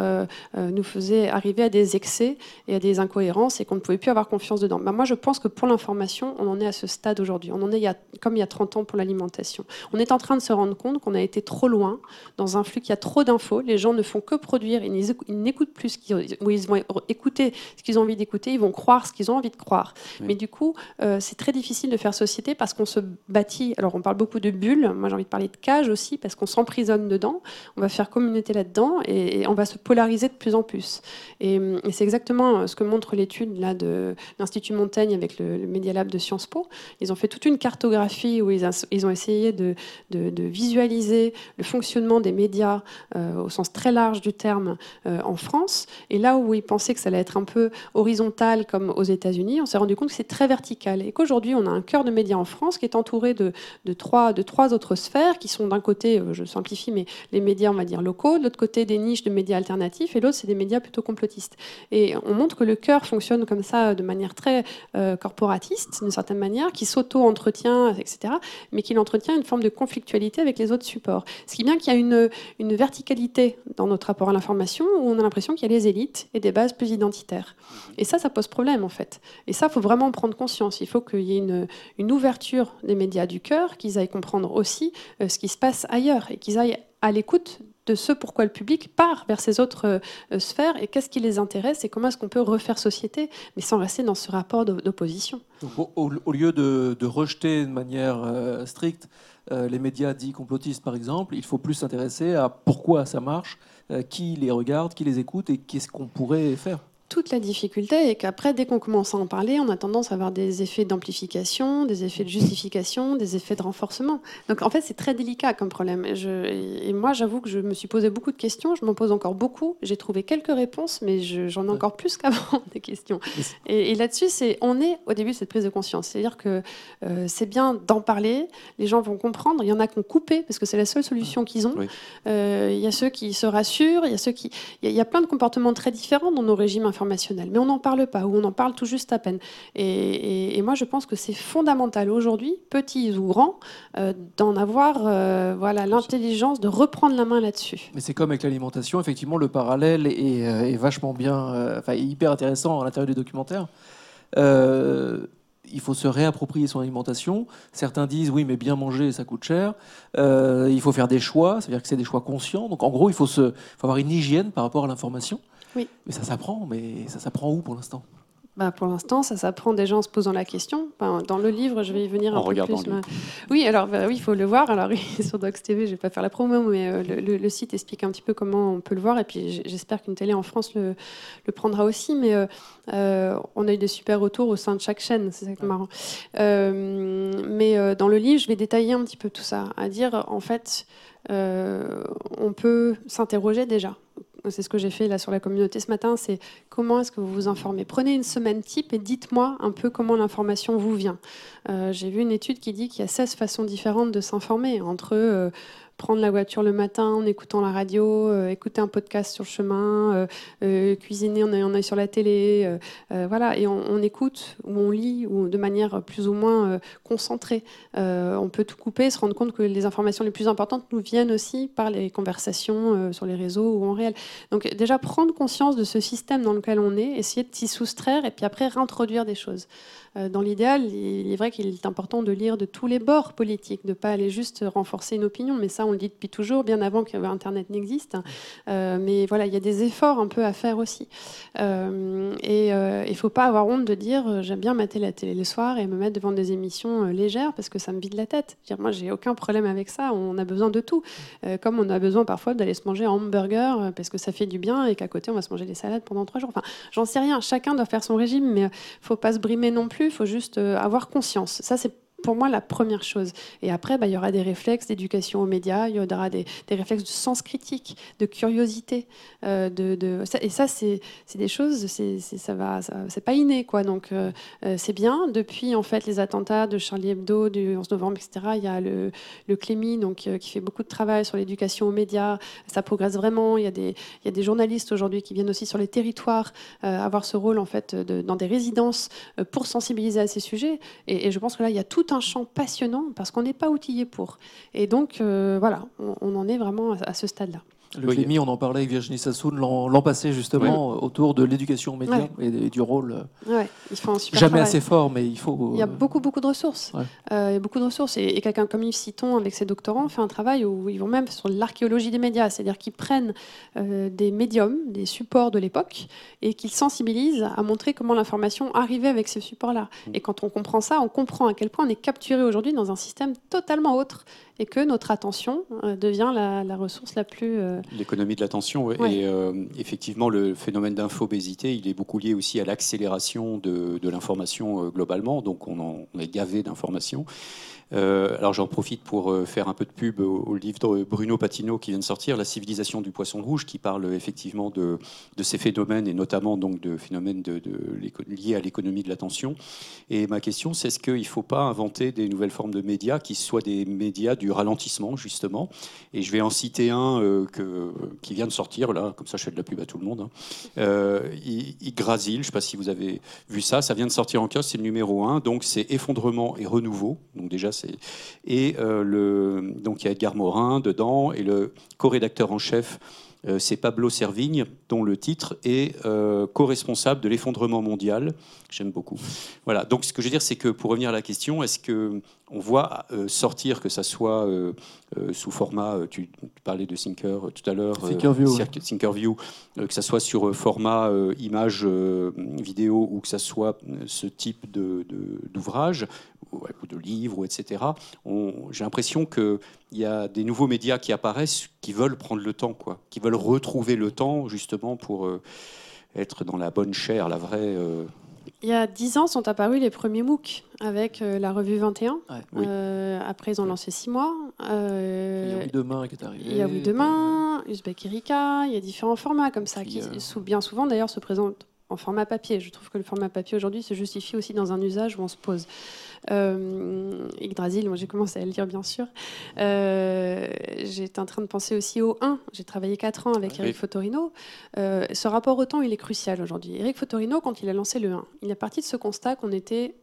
nous faisait arriver à des excès et à des incohérences et qu'on ne pouvait plus avoir confiance dedans. Ben, moi, je pense que pour l'information, on en est à ce stade aujourd'hui. On en est il y a, comme il y a 30 ans pour l'alimentation. On est en train de se rendre compte qu'on a été trop loin dans un flux qui a trop d'infos. Les gens ne font que produire, ils n'écoutent plus ce qu'ils, ou ils vont écouter ce qu'ils ont envie d'écouter, ils vont croire ce qu'ils ont envie de croire. Oui. Mais du coup, euh, c'est très difficile de faire société parce qu'on se bâtit. Alors, on parle beaucoup de bulles. Moi, j'ai envie de parler de cage aussi parce qu'on s'emprisonne dedans. On va faire communauté là-dedans et, et, on va se polariser de plus en plus. Et, et c'est exactement ce que montre l'étude là de l'Institut Montaigne avec le, le Media Lab de Sciences Po. Ils ont fait toute une cartographie où ils, ont essayé de, visualiser le fonctionnement des médias euh, au sens très large du terme euh, en France. Et là où ils pensaient que ça allait être un peu horizontal comme aux États-Unis, on s'est rendu compte que c'est très vertical et qu'aujourd'hui on a un cœur de médias en France qui est entouré de, trois, autres sphères qui sont d'un côté, euh, je simplifie, mais les médias on va dire locaux, de l'autre côté des niches de médias alternatifs et l'autre c'est des médias plutôt complotistes. Et on montre que le cœur fonctionne comme ça de manière très euh, d'une certaine manière, qui s'auto-entretient, etc., mais qui entretient une forme de conflictualité avec les autres supports. Ce qui est bien qu'il y a une, une verticalité dans notre rapport à l'information, où on a l'impression qu'il y a les élites et des bases plus identitaires. Et ça, ça pose problème, en fait. Et ça, il faut vraiment en prendre conscience. Il faut qu'il y ait une, une ouverture des médias du cœur, qu'ils aillent comprendre aussi euh, ce qui se passe ailleurs, et qu'ils aillent à l'écoute de ce pourquoi le public part vers ces autres euh, sphères et qu'est-ce qui les intéresse et comment est-ce qu'on peut refaire société, mais sans rester dans ce rapport d'opposition. Au, lieu de, rejeter de manière euh, stricte euh, les médias dits complotistes, par exemple, il faut plus s'intéresser à pourquoi ça marche, qui les regarde, qui les écoute et qu'est-ce qu'on pourrait faire. Toute la difficulté et qu'après, dès qu'on commence à en parler, on a tendance à avoir des effets d'amplification, des effets de justification, des effets de renforcement. Donc en fait, c'est très délicat comme problème. Et, je, et moi, j'avoue que je me suis posé beaucoup de questions, je m'en pose encore beaucoup. J'ai trouvé quelques réponses, mais j'en ai encore plus (laughs) qu'avant des questions. Et, là-dessus, c'est on est au début de cette prise de conscience. C'est-à-dire que euh, c'est bien d'en parler, les gens vont comprendre. Il y en a qui ont coupé parce que c'est la seule solution qu'ils ont. Euh, il y a ceux qui se rassurent, il y a ceux qui. Il y, a plein de comportements très différents dans nos régimes informatiques mais on n'en parle pas, ou on en parle tout juste à peine. Et, moi, je pense que c'est fondamental aujourd'hui, petits ou grands, euh, d'en avoir euh, voilà, l'intelligence de reprendre la main là-dessus. Mais c'est comme avec l'alimentation, effectivement, le parallèle est, euh, vachement bien, enfin, hyper intéressant à l'intérieur du documentaire. il faut se réapproprier son alimentation. Certains disent oui, mais bien manger, ça coûte cher. il faut faire des choix, c'est-à-dire que c'est des choix conscients. Donc en gros, il faut, se, faut avoir une hygiène par rapport à l'information. Oui. Mais ça s'apprend, mais ça s'apprend où pour l'instant? Bah pour l'instant, ça s'apprend gens en se posant la question. dans le livre, je vais y venir un peu plus. Oui, alors bah oui, il faut le voir. Alors sur Docs TV, je vais pas faire la promo, mais euh, le, site explique un petit peu comment on peut le voir. Et puis j'espère qu'une télé en France le, le prendra aussi. Mais euh, euh, on a eu des super retours au sein de chaque chaîne. C'est ça qui est marrant. mais dans le livre, je vais détailler un petit peu tout ça, à dire en fait, on peut s'interroger déjà c'est ce que j'ai fait là sur la communauté ce matin, c'est comment est-ce que vous vous informez. Prenez une semaine type et dites-moi un peu comment l'information vous vient. Euh, j'ai vu une étude qui dit qu'il y a 16 façons différentes de s'informer, entre euh, prendre la voiture le matin en écoutant la radio, euh, écouter un podcast sur le chemin, euh, euh, cuisiner, on est sur la télé, voilà, et on, écoute ou on lit ou de manière plus ou moins concentrée. on peut tout couper, se rendre compte que les informations les plus importantes nous viennent aussi par les conversations sur les réseaux ou en réel. Donc déjà prendre conscience de ce système dans lequel on est, essayer de s'y soustraire et puis après réintroduire des choses. Euh, dans l'idéal, il est vrai qu'il est important de lire de tous les bords politiques, de ne pas aller juste renforcer une opinion. Mais ça, on le dit depuis toujours, bien avant que Internet n'existe. Euh, mais voilà, il y a des efforts un peu à faire aussi. Euh, et il ne faut pas avoir honte de dire j'aime bien mater la télé le soir et me mettre devant des émissions légères parce que ça me vide la tête. Moi, j'ai aucun problème avec ça. On a besoin de tout. comme on a besoin parfois d'aller se manger un hamburger parce que ça fait du bien et qu'à côté, on va se manger des salades pendant trois jours. Enfin, j'en sais rien. Chacun doit faire son régime, mais il faut pas se brimer non plus il faut juste euh, avoir conscience. Ça, c'est pour moi la première chose. Et après, bah, il y aura des réflexes d'éducation aux médias, il y aura des, réflexes de sens critique, de curiosité. Euh, et ça, c'est des choses, c'est ça pas inné, quoi. Donc euh, euh, c'est bien. Depuis en fait les attentats de Charlie Hebdo du 11 novembre, etc. Il y a le, le Clémy, donc qui fait beaucoup de travail sur l'éducation aux médias. Ça progresse vraiment. Il y a des, il y a des journalistes aujourd'hui qui viennent aussi sur les territoires avoir ce rôle en fait dans des résidences pour sensibiliser à ces sujets. Et, et je pense que là, il y a tout un champ passionnant parce qu'on n'est pas outillé pour. Et donc, euh, voilà, on, en est vraiment à ce stade-là. Le oui. on en parlait avec Virginie Sassoon l'an passé justement autour de l'éducation aux médias et, du rôle. Euh, ouais, Jamais assez fort, mais il faut. Il y a beaucoup beaucoup de ressources. Euh, il y a beaucoup de ressources et, quelqu'un comme Yves Citon avec ses doctorants fait un travail où ils vont même sur l'archéologie des médias, c'est-à-dire qu'ils prennent euh, des médiums, des supports de l'époque et qu'ils sensibilisent à montrer comment l'information arrivait avec ces supports-là. Mm. Et quand on comprend ça, on comprend à quel point on est capturé aujourd'hui dans un système totalement autre et que notre attention euh, devient la, ressource la plus... Euh, L'économie de l'attention, oui. Et euh, effectivement, le phénomène d'infobésité, il est beaucoup lié aussi à l'accélération de, de l'information globalement. Donc on, en, on est gavé d'informations. Euh, alors j'en profite pour euh, faire un peu de pub au, livre de Bruno Patino qui vient de sortir, La civilisation du poisson rouge, qui parle effectivement de, ces phénomènes et notamment donc de phénomènes liés à l'économie de l'attention. Et ma question, c'est est-ce qu'il ne faut pas inventer des nouvelles formes de médias qui soient des médias du ralentissement justement? Et je vais en citer un euh, qui vient de sortir là, comme ça je fais de la pub à tout le monde. Hein. Yggdrasil, je ne sais pas si vous avez vu ça, ça vient de sortir en kiosque, c'est le numéro 1, donc c'est effondrement et renouveau. Donc déjà et euh, le, donc il y a Edgar Morin dedans et le co-rédacteur en chef euh, c'est Pablo Servigne, dont le titre est euh, co-responsable de l'effondrement mondial. J'aime beaucoup. Voilà. Donc, ce que je veux dire, c'est que pour revenir à la question, est-ce que on voit sortir, que ça soit sous format, tu, parlais de Thinker tout à l'heure, Thinkerview, que ça soit sur format image vidéo ou que ça soit ce type d'ouvrage, de, ou de livres, etc. J'ai l'impression qu'il y a des nouveaux médias qui apparaissent qui veulent prendre le temps, quoi, qui veulent retrouver le temps justement pour. Euh, être dans la bonne chair, la vraie. euh, Il y a dix ans sont apparus les premiers MOOC avec euh, la revue 21. Ouais. Oui. Euh, après, ils ont lancé six mois. Il y a Oui Demain qui est arrivé. Il y a Oui Demain, Uzbek Erika, il y a différents formats comme ça qui, euh, bien souvent d'ailleurs, se présentent en format papier. Je trouve que le format papier aujourd'hui se justifie aussi dans un usage où on se pose. Euh, Yggdrasil, moi j'ai commencé à le lire bien sûr. Euh, J'étais en train de penser aussi au 1. J'ai travaillé 4 ans avec Oui. Eric Fotorino. Euh, ce rapport au temps, il est crucial aujourd'hui. Eric Fotorino, quand il a lancé le 1, il est parti de ce constat qu'on était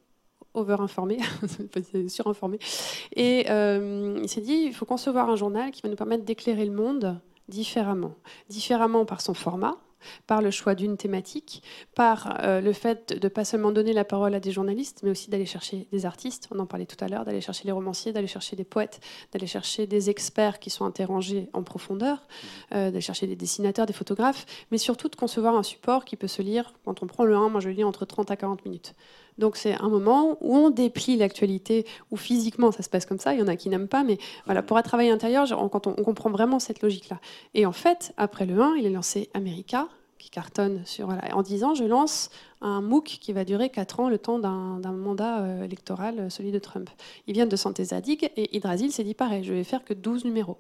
over-informé, (laughs) surinformé. Et euh, il s'est dit, il faut concevoir un journal qui va nous permettre d'éclairer le monde différemment. Différemment par son format, par le choix d'une thématique, par euh, le fait de pas seulement donner la parole à des journalistes, mais aussi d'aller chercher des artistes, on en parlait tout à l'heure, d'aller chercher les romanciers, d'aller chercher des poètes, d'aller chercher des experts qui sont interrogés en profondeur, euh, d'aller chercher des dessinateurs, des photographes, mais surtout de concevoir un support qui peut se lire, quand on prend le 1, moi je le lis entre 30 à 40 minutes. Donc c'est un moment où on déplie l'actualité, où physiquement ça se passe comme ça, il y en a qui n'aiment pas, mais voilà, pour un travail intérieur, quand on, comprend vraiment cette logique-là. Et en fait, après le 1, il est lancé America, qui cartonne sur, en disant je lance un MOOC qui va durer 4 ans, le temps d'un d'un mandat euh, électoral, euh, celui de Trump. Ils viennent de Santé Zadig et Hydrasil s'est dit pareil, je vais faire que 12 numéros.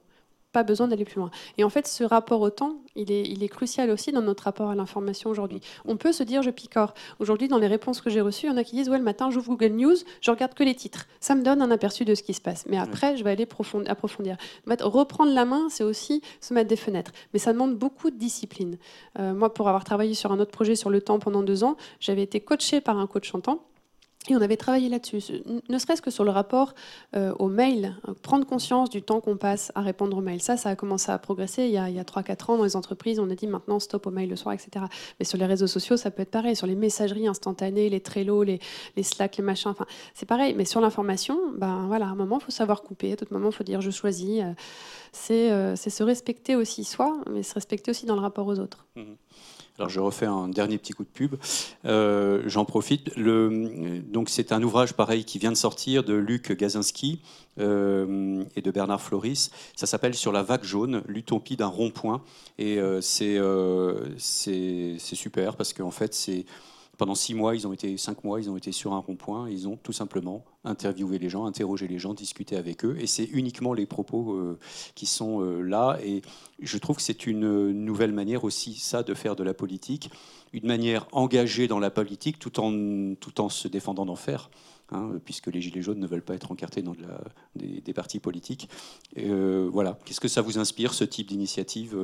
Pas besoin d'aller plus loin. Et en fait, ce rapport au temps, il est, il est crucial aussi dans notre rapport à l'information aujourd'hui. On peut se dire je picore. Aujourd'hui, dans les réponses que j'ai reçues, il y en a qui disent ouais, le matin, j'ouvre Google News, je regarde que les titres. Ça me donne un aperçu de ce qui se passe. Mais après, je vais aller profond- approfondir. En fait, reprendre la main, c'est aussi se mettre des fenêtres. Mais ça demande beaucoup de discipline. Euh, moi, pour avoir travaillé sur un autre projet sur le temps pendant deux ans, j'avais été coachée par un coach chantant. Et on avait travaillé là-dessus, ne serait-ce que sur le rapport euh, aux mails, euh, prendre conscience du temps qu'on passe à répondre aux mails. Ça, ça a commencé à progresser il y a, a 3-4 ans dans les entreprises. On a dit maintenant stop aux mails le soir, etc. Mais sur les réseaux sociaux, ça peut être pareil. Sur les messageries instantanées, les Trello, les, les Slack, les machins, enfin, c'est pareil. Mais sur l'information, ben voilà, à un moment, il faut savoir couper. À tout moment, il faut dire je choisis. Euh, C'est euh, c'est se respecter aussi soi, mais se respecter aussi dans le rapport aux autres. Alors je refais un dernier petit coup de pub. Euh, J'en profite. Donc c'est un ouvrage pareil qui vient de sortir de Luc Gazinski euh, et de Bernard Floris. Ça s'appelle Sur la vague jaune, l'utopie d'un rond-point. Et euh, c'est super parce qu'en fait c'est pendant six mois, ils ont été cinq mois, ils ont été sur un rond-point. Ils ont tout simplement interviewé les gens, interrogé les gens, discuté avec eux. Et c'est uniquement les propos euh, qui sont euh, là. Et je trouve que c'est une nouvelle manière aussi, ça, de faire de la politique, une manière engagée dans la politique, tout en, tout en se défendant d'en faire. hein, puisque les Gilets jaunes ne veulent pas être encartés dans des, partis politiques. Euh, voilà. Qu'est-ce que ça vous inspire, ce type d'initiative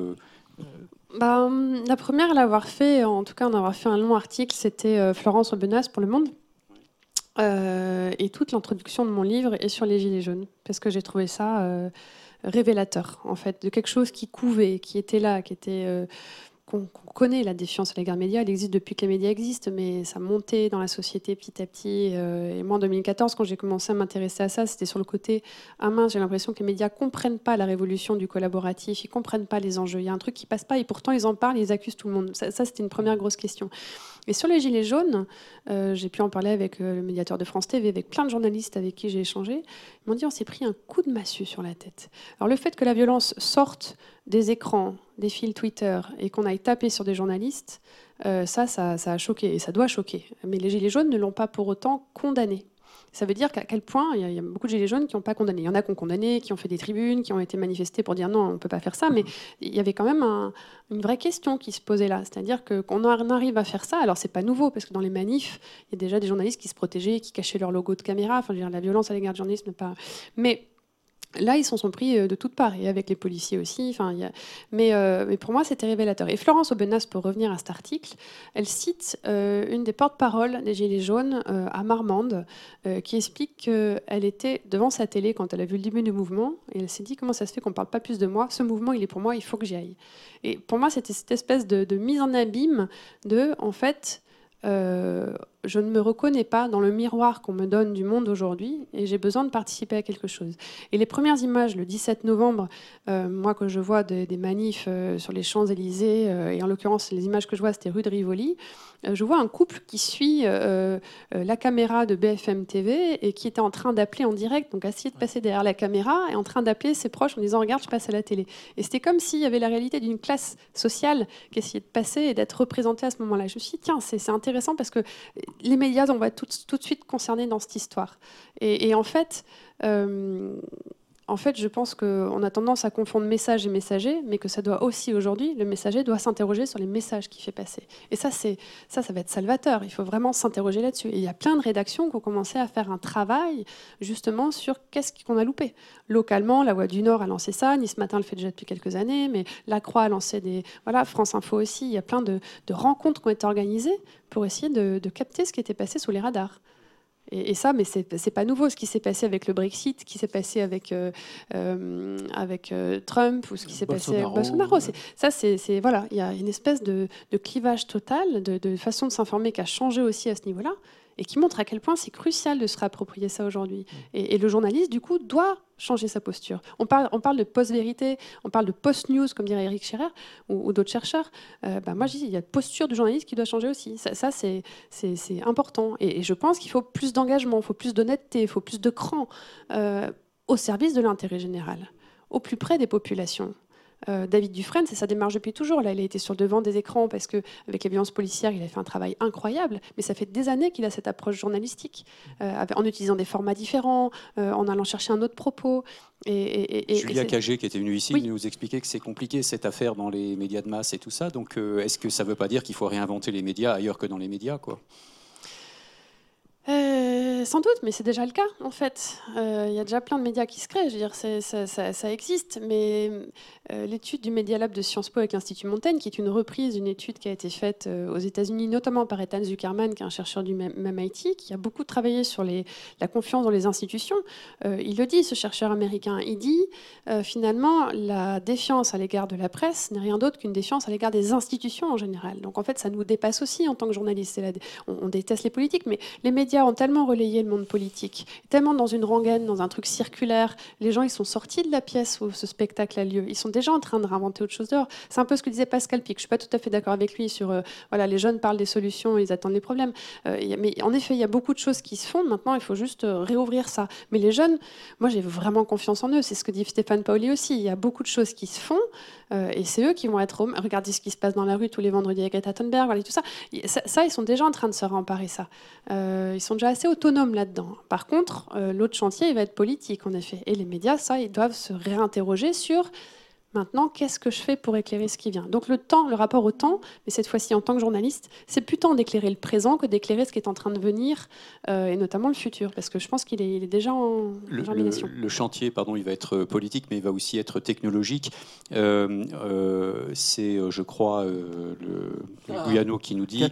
Bah, la première à l'avoir fait, en tout cas en avoir fait un long article, c'était euh, Florence Aubenas pour Le Monde. Euh, et toute l'introduction de mon livre est sur les Gilets jaunes, parce que j'ai trouvé ça euh, révélateur, en fait, de quelque chose qui couvait, qui était là, qui était... qu'on connaît la défiance à l'égard des médias, elle existe depuis que les médias existent, mais ça montait dans la société petit à petit. euh, et moi, en 2014, quand j'ai commencé à m'intéresser à ça, c'était sur le côté ah mince, j'ai l'impression que les médias comprennent pas la révolution du collaboratif, ils comprennent pas les enjeux. Il y a un truc qui passe pas et pourtant ils en parlent, ils accusent tout le monde. Ça, c'était une première grosse question. Et sur les gilets jaunes, euh, j'ai pu en parler avec euh, le médiateur de France TV, avec plein de journalistes avec qui j'ai échangé. Ils m'ont dit on s'est pris un coup de massue sur la tête. Alors le fait que la violence sorte des écrans, des fils Twitter et qu'on aille taper sur des journalistes, euh, ça, ça, ça a choqué et ça doit choquer. Mais les gilets jaunes ne l'ont pas pour autant condamné. Ça veut dire qu'à quel point il y, a, il y a beaucoup de gilets jaunes qui n'ont pas condamné. Il y en a qui ont condamné, qui ont fait des tribunes, qui ont été manifestés pour dire non, on ne peut pas faire ça. Mais il y avait quand même un- une vraie question qui se posait là. C'est-à-dire que qu'on en arrive à faire ça. Alors c'est pas nouveau parce que dans les manifs, il y a déjà des journalistes qui se protégeaient, qui cachaient leur logo de caméra. Enfin, je veux dire, la violence à l'égard du journalisme, pas. Mais Là, ils s'en sont pris euh, de toutes parts, et avec les policiers aussi. Enfin, euh, mais pour moi, c'était révélateur. Et Florence Aubenas, pour revenir à cet article, elle cite euh, une des porte-paroles des Gilets jaunes à Marmande, qui explique qu'elle était devant sa télé quand elle a vu le début du mouvement, et elle s'est dit comment ça se fait qu'on ne parle pas plus de moi? Ce mouvement, il est pour moi, il faut que j'y aille. Et pour moi, c'était cette espèce de, mise en abîme de, en fait, je ne me reconnais pas dans le miroir qu'on me donne du monde aujourd'hui et j'ai besoin de participer à quelque chose. Et les premières images, le 17 novembre, euh, moi que je vois des, manifs euh, sur les Champs-Élysées, euh, et en l'occurrence les images que je vois c'était rue de Rivoli, je vois un couple qui suit la caméra de BFM TV et qui était en train d'appeler en direct, donc assis de passer derrière la caméra et en train d'appeler ses proches en disant regarde je passe à la télé. Et c'était comme s'il y avait la réalité d'une classe sociale qui essayait de passer et d'être représentée à ce moment-là. Je me suis dit tiens c'est intéressant parce que les médias, on va tout, de suite concernés dans cette histoire. Et, en fait, euh, en fait, je pense qu'on a tendance à confondre message et messager, mais que ça doit aussi aujourd'hui, le messager doit s'interroger sur les messages qu'il fait passer. Et ça, ça va être salvateur. Il faut vraiment s'interroger là-dessus. Et il y a plein de rédactions qui ont commencé à faire un travail justement sur qu'est-ce qu'on a loupé. Localement, La Voix du Nord a lancé ça, Nice Matin le fait déjà depuis quelques années, mais La Croix a lancé des, voilà, France Info aussi. Il y a plein de, rencontres qui ont été organisées pour essayer de, de capter ce qui était passé sous les radars. Et, ça, mais c'est n'est pas nouveau. Ce qui s'est passé avec le Brexit, ce qui s'est passé avec, euh, euh, avec euh, Trump ou ce qui s'est passé avec Bolsonaro. Ça, c'est voilà, il y a une espèce de, de clivage total, de, de façon de s'informer qui a changé aussi à ce niveau-là et qui montre à quel point c'est crucial de se réapproprier ça aujourd'hui. Mm. Et, le journaliste, du coup, doit changer sa posture. On parle, on parle de post-vérité, on parle de post-news, comme dirait Eric Scherer ou, d'autres chercheurs. Euh, bah, moi, je dis, il y a une posture du journaliste qui doit changer aussi. Ça, c'est, c'est, important. Et, je pense qu'il faut plus d'engagement, il faut plus d'honnêteté, il faut plus de cran euh, au service de l'intérêt général, au plus près des populations. Euh, David Dufresne, c'est sa démarche depuis toujours. Là, il a été sur le devant des écrans parce qu'avec les violences policières, il a fait un travail incroyable. Mais ça fait des années qu'il a cette approche journalistique, euh, en utilisant des formats différents, euh, en allant chercher un autre propos. Et, Julia Cagé, qui était venue ici, nous expliquait que c'est compliqué cette affaire dans les médias de masse et tout ça. Donc, est-ce que ça ne veut pas dire qu'il faut réinventer les médias ailleurs que dans les médias, quoi? Euh, sans doute, mais c'est déjà le cas en fait. Euh, il y a déjà plein de médias qui se créent, je veux dire, ça, existe. Mais euh, l'étude du Media Lab de Sciences Po avec l'Institut Montaigne, qui est une reprise d'une étude qui a été faite aux États-Unis, notamment par Ethan Zuckerman, qui est un chercheur du MIT, qui a beaucoup travaillé sur la confiance dans les institutions. il le dit, ce chercheur américain, il dit finalement la défiance à l'égard de la presse n'est rien d'autre qu'une défiance à l'égard des institutions en général. Donc en fait, ça nous dépasse aussi en tant que journaliste. On, on déteste les politiques, mais les médias ont tellement relayé le monde politique, tellement dans une rengaine, dans un truc circulaire. Les gens, ils sont sortis de la pièce où ce spectacle a lieu. Ils sont déjà en train de réinventer autre chose dehors. C'est un peu ce que disait Pascal Pic. Je suis pas tout à fait d'accord avec lui sur, euh, voilà, les jeunes parlent des solutions, ils attendent les problèmes. Euh, mais en effet, il y a beaucoup de choses qui se font. Maintenant, il faut juste euh, réouvrir ça. Mais les jeunes, moi, j'ai vraiment confiance en eux. C'est ce que dit Stéphane Paoli aussi. Il y a beaucoup de choses qui se font. et c'est eux qui vont être. Regardez ce qui se passe dans la rue tous les vendredis avec Greta Thunberg, voilà, tout ça. ça. ils sont déjà en train de se réemparer ça. ils sont déjà assez autonomes là-dedans. Par contre, euh, l'autre chantier, il va être politique, en effet. Et les médias, ça, ils doivent se réinterroger sur Maintenant, qu'est-ce que je fais pour éclairer ce qui vient? Donc le temps, le rapport au temps, mais cette fois-ci en tant que journaliste, c'est plus tant d'éclairer le présent que d'éclairer ce qui est en train de venir, euh, et notamment le futur, parce que je pense qu'il est, déjà en le, germination. Le, chantier, pardon, il va être politique, mais il va aussi être technologique. Euh, euh, c'est, je crois, le, ah, Guyano qui nous dit,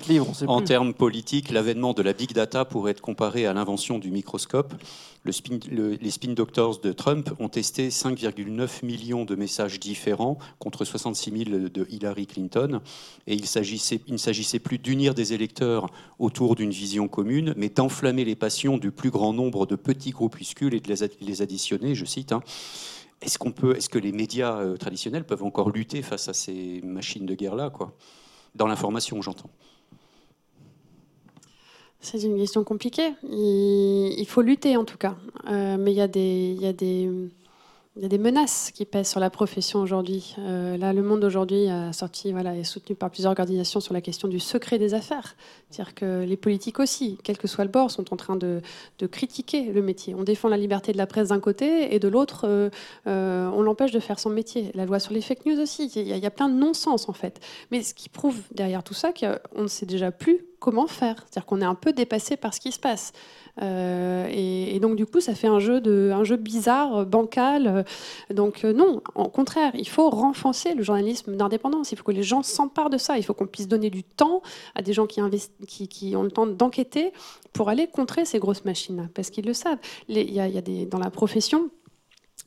en termes politiques, l'avènement de la big data pourrait être comparé à l'invention du microscope les spin doctors de Trump ont testé 5,9 millions de messages différents contre 66 000 de Hillary Clinton. Et il, ne s'agissait plus d'unir des électeurs autour d'une vision commune, mais d'enflammer les passions du plus grand nombre de petits groupuscules et de les additionner, je cite. Hein. Est-ce qu'on peut, est-ce que les médias euh, traditionnels peuvent encore lutter face à ces machines de guerre-là, quoi? Dans l'information, j'entends. C'est une question compliquée. Il, faut lutter en tout cas. Euh, mais il y a des, menaces qui pèsent sur la profession aujourd'hui. Euh, là, Le Monde aujourd'hui a sorti, voilà, est soutenu par plusieurs organisations sur la question du secret des affaires. C'est-à-dire que les politiques aussi, quel que soit le bord, sont en train de, critiquer le métier. On défend la liberté de la presse d'un côté et de l'autre, euh, on l'empêche de faire son métier. La loi sur les fake news aussi. Il y il y a plein de non-sens en fait. Mais ce qui prouve derrière tout ça qu'on ne sait déjà plus comment faire. C'est-à-dire qu'on est un peu dépassé par ce qui se passe. Euh, et, donc du coup, ça fait un jeu, de, un jeu bizarre, euh, bancal. Donc euh, non, au contraire, il faut renforcer le journalisme d'indépendance. Il faut que les gens s'emparent de ça. Il faut qu'on puisse donner du temps à des gens qui, qui, qui ont le temps d'enquêter pour aller contrer ces grosses machines, parce qu'ils le savent. Il y a des, dans la profession,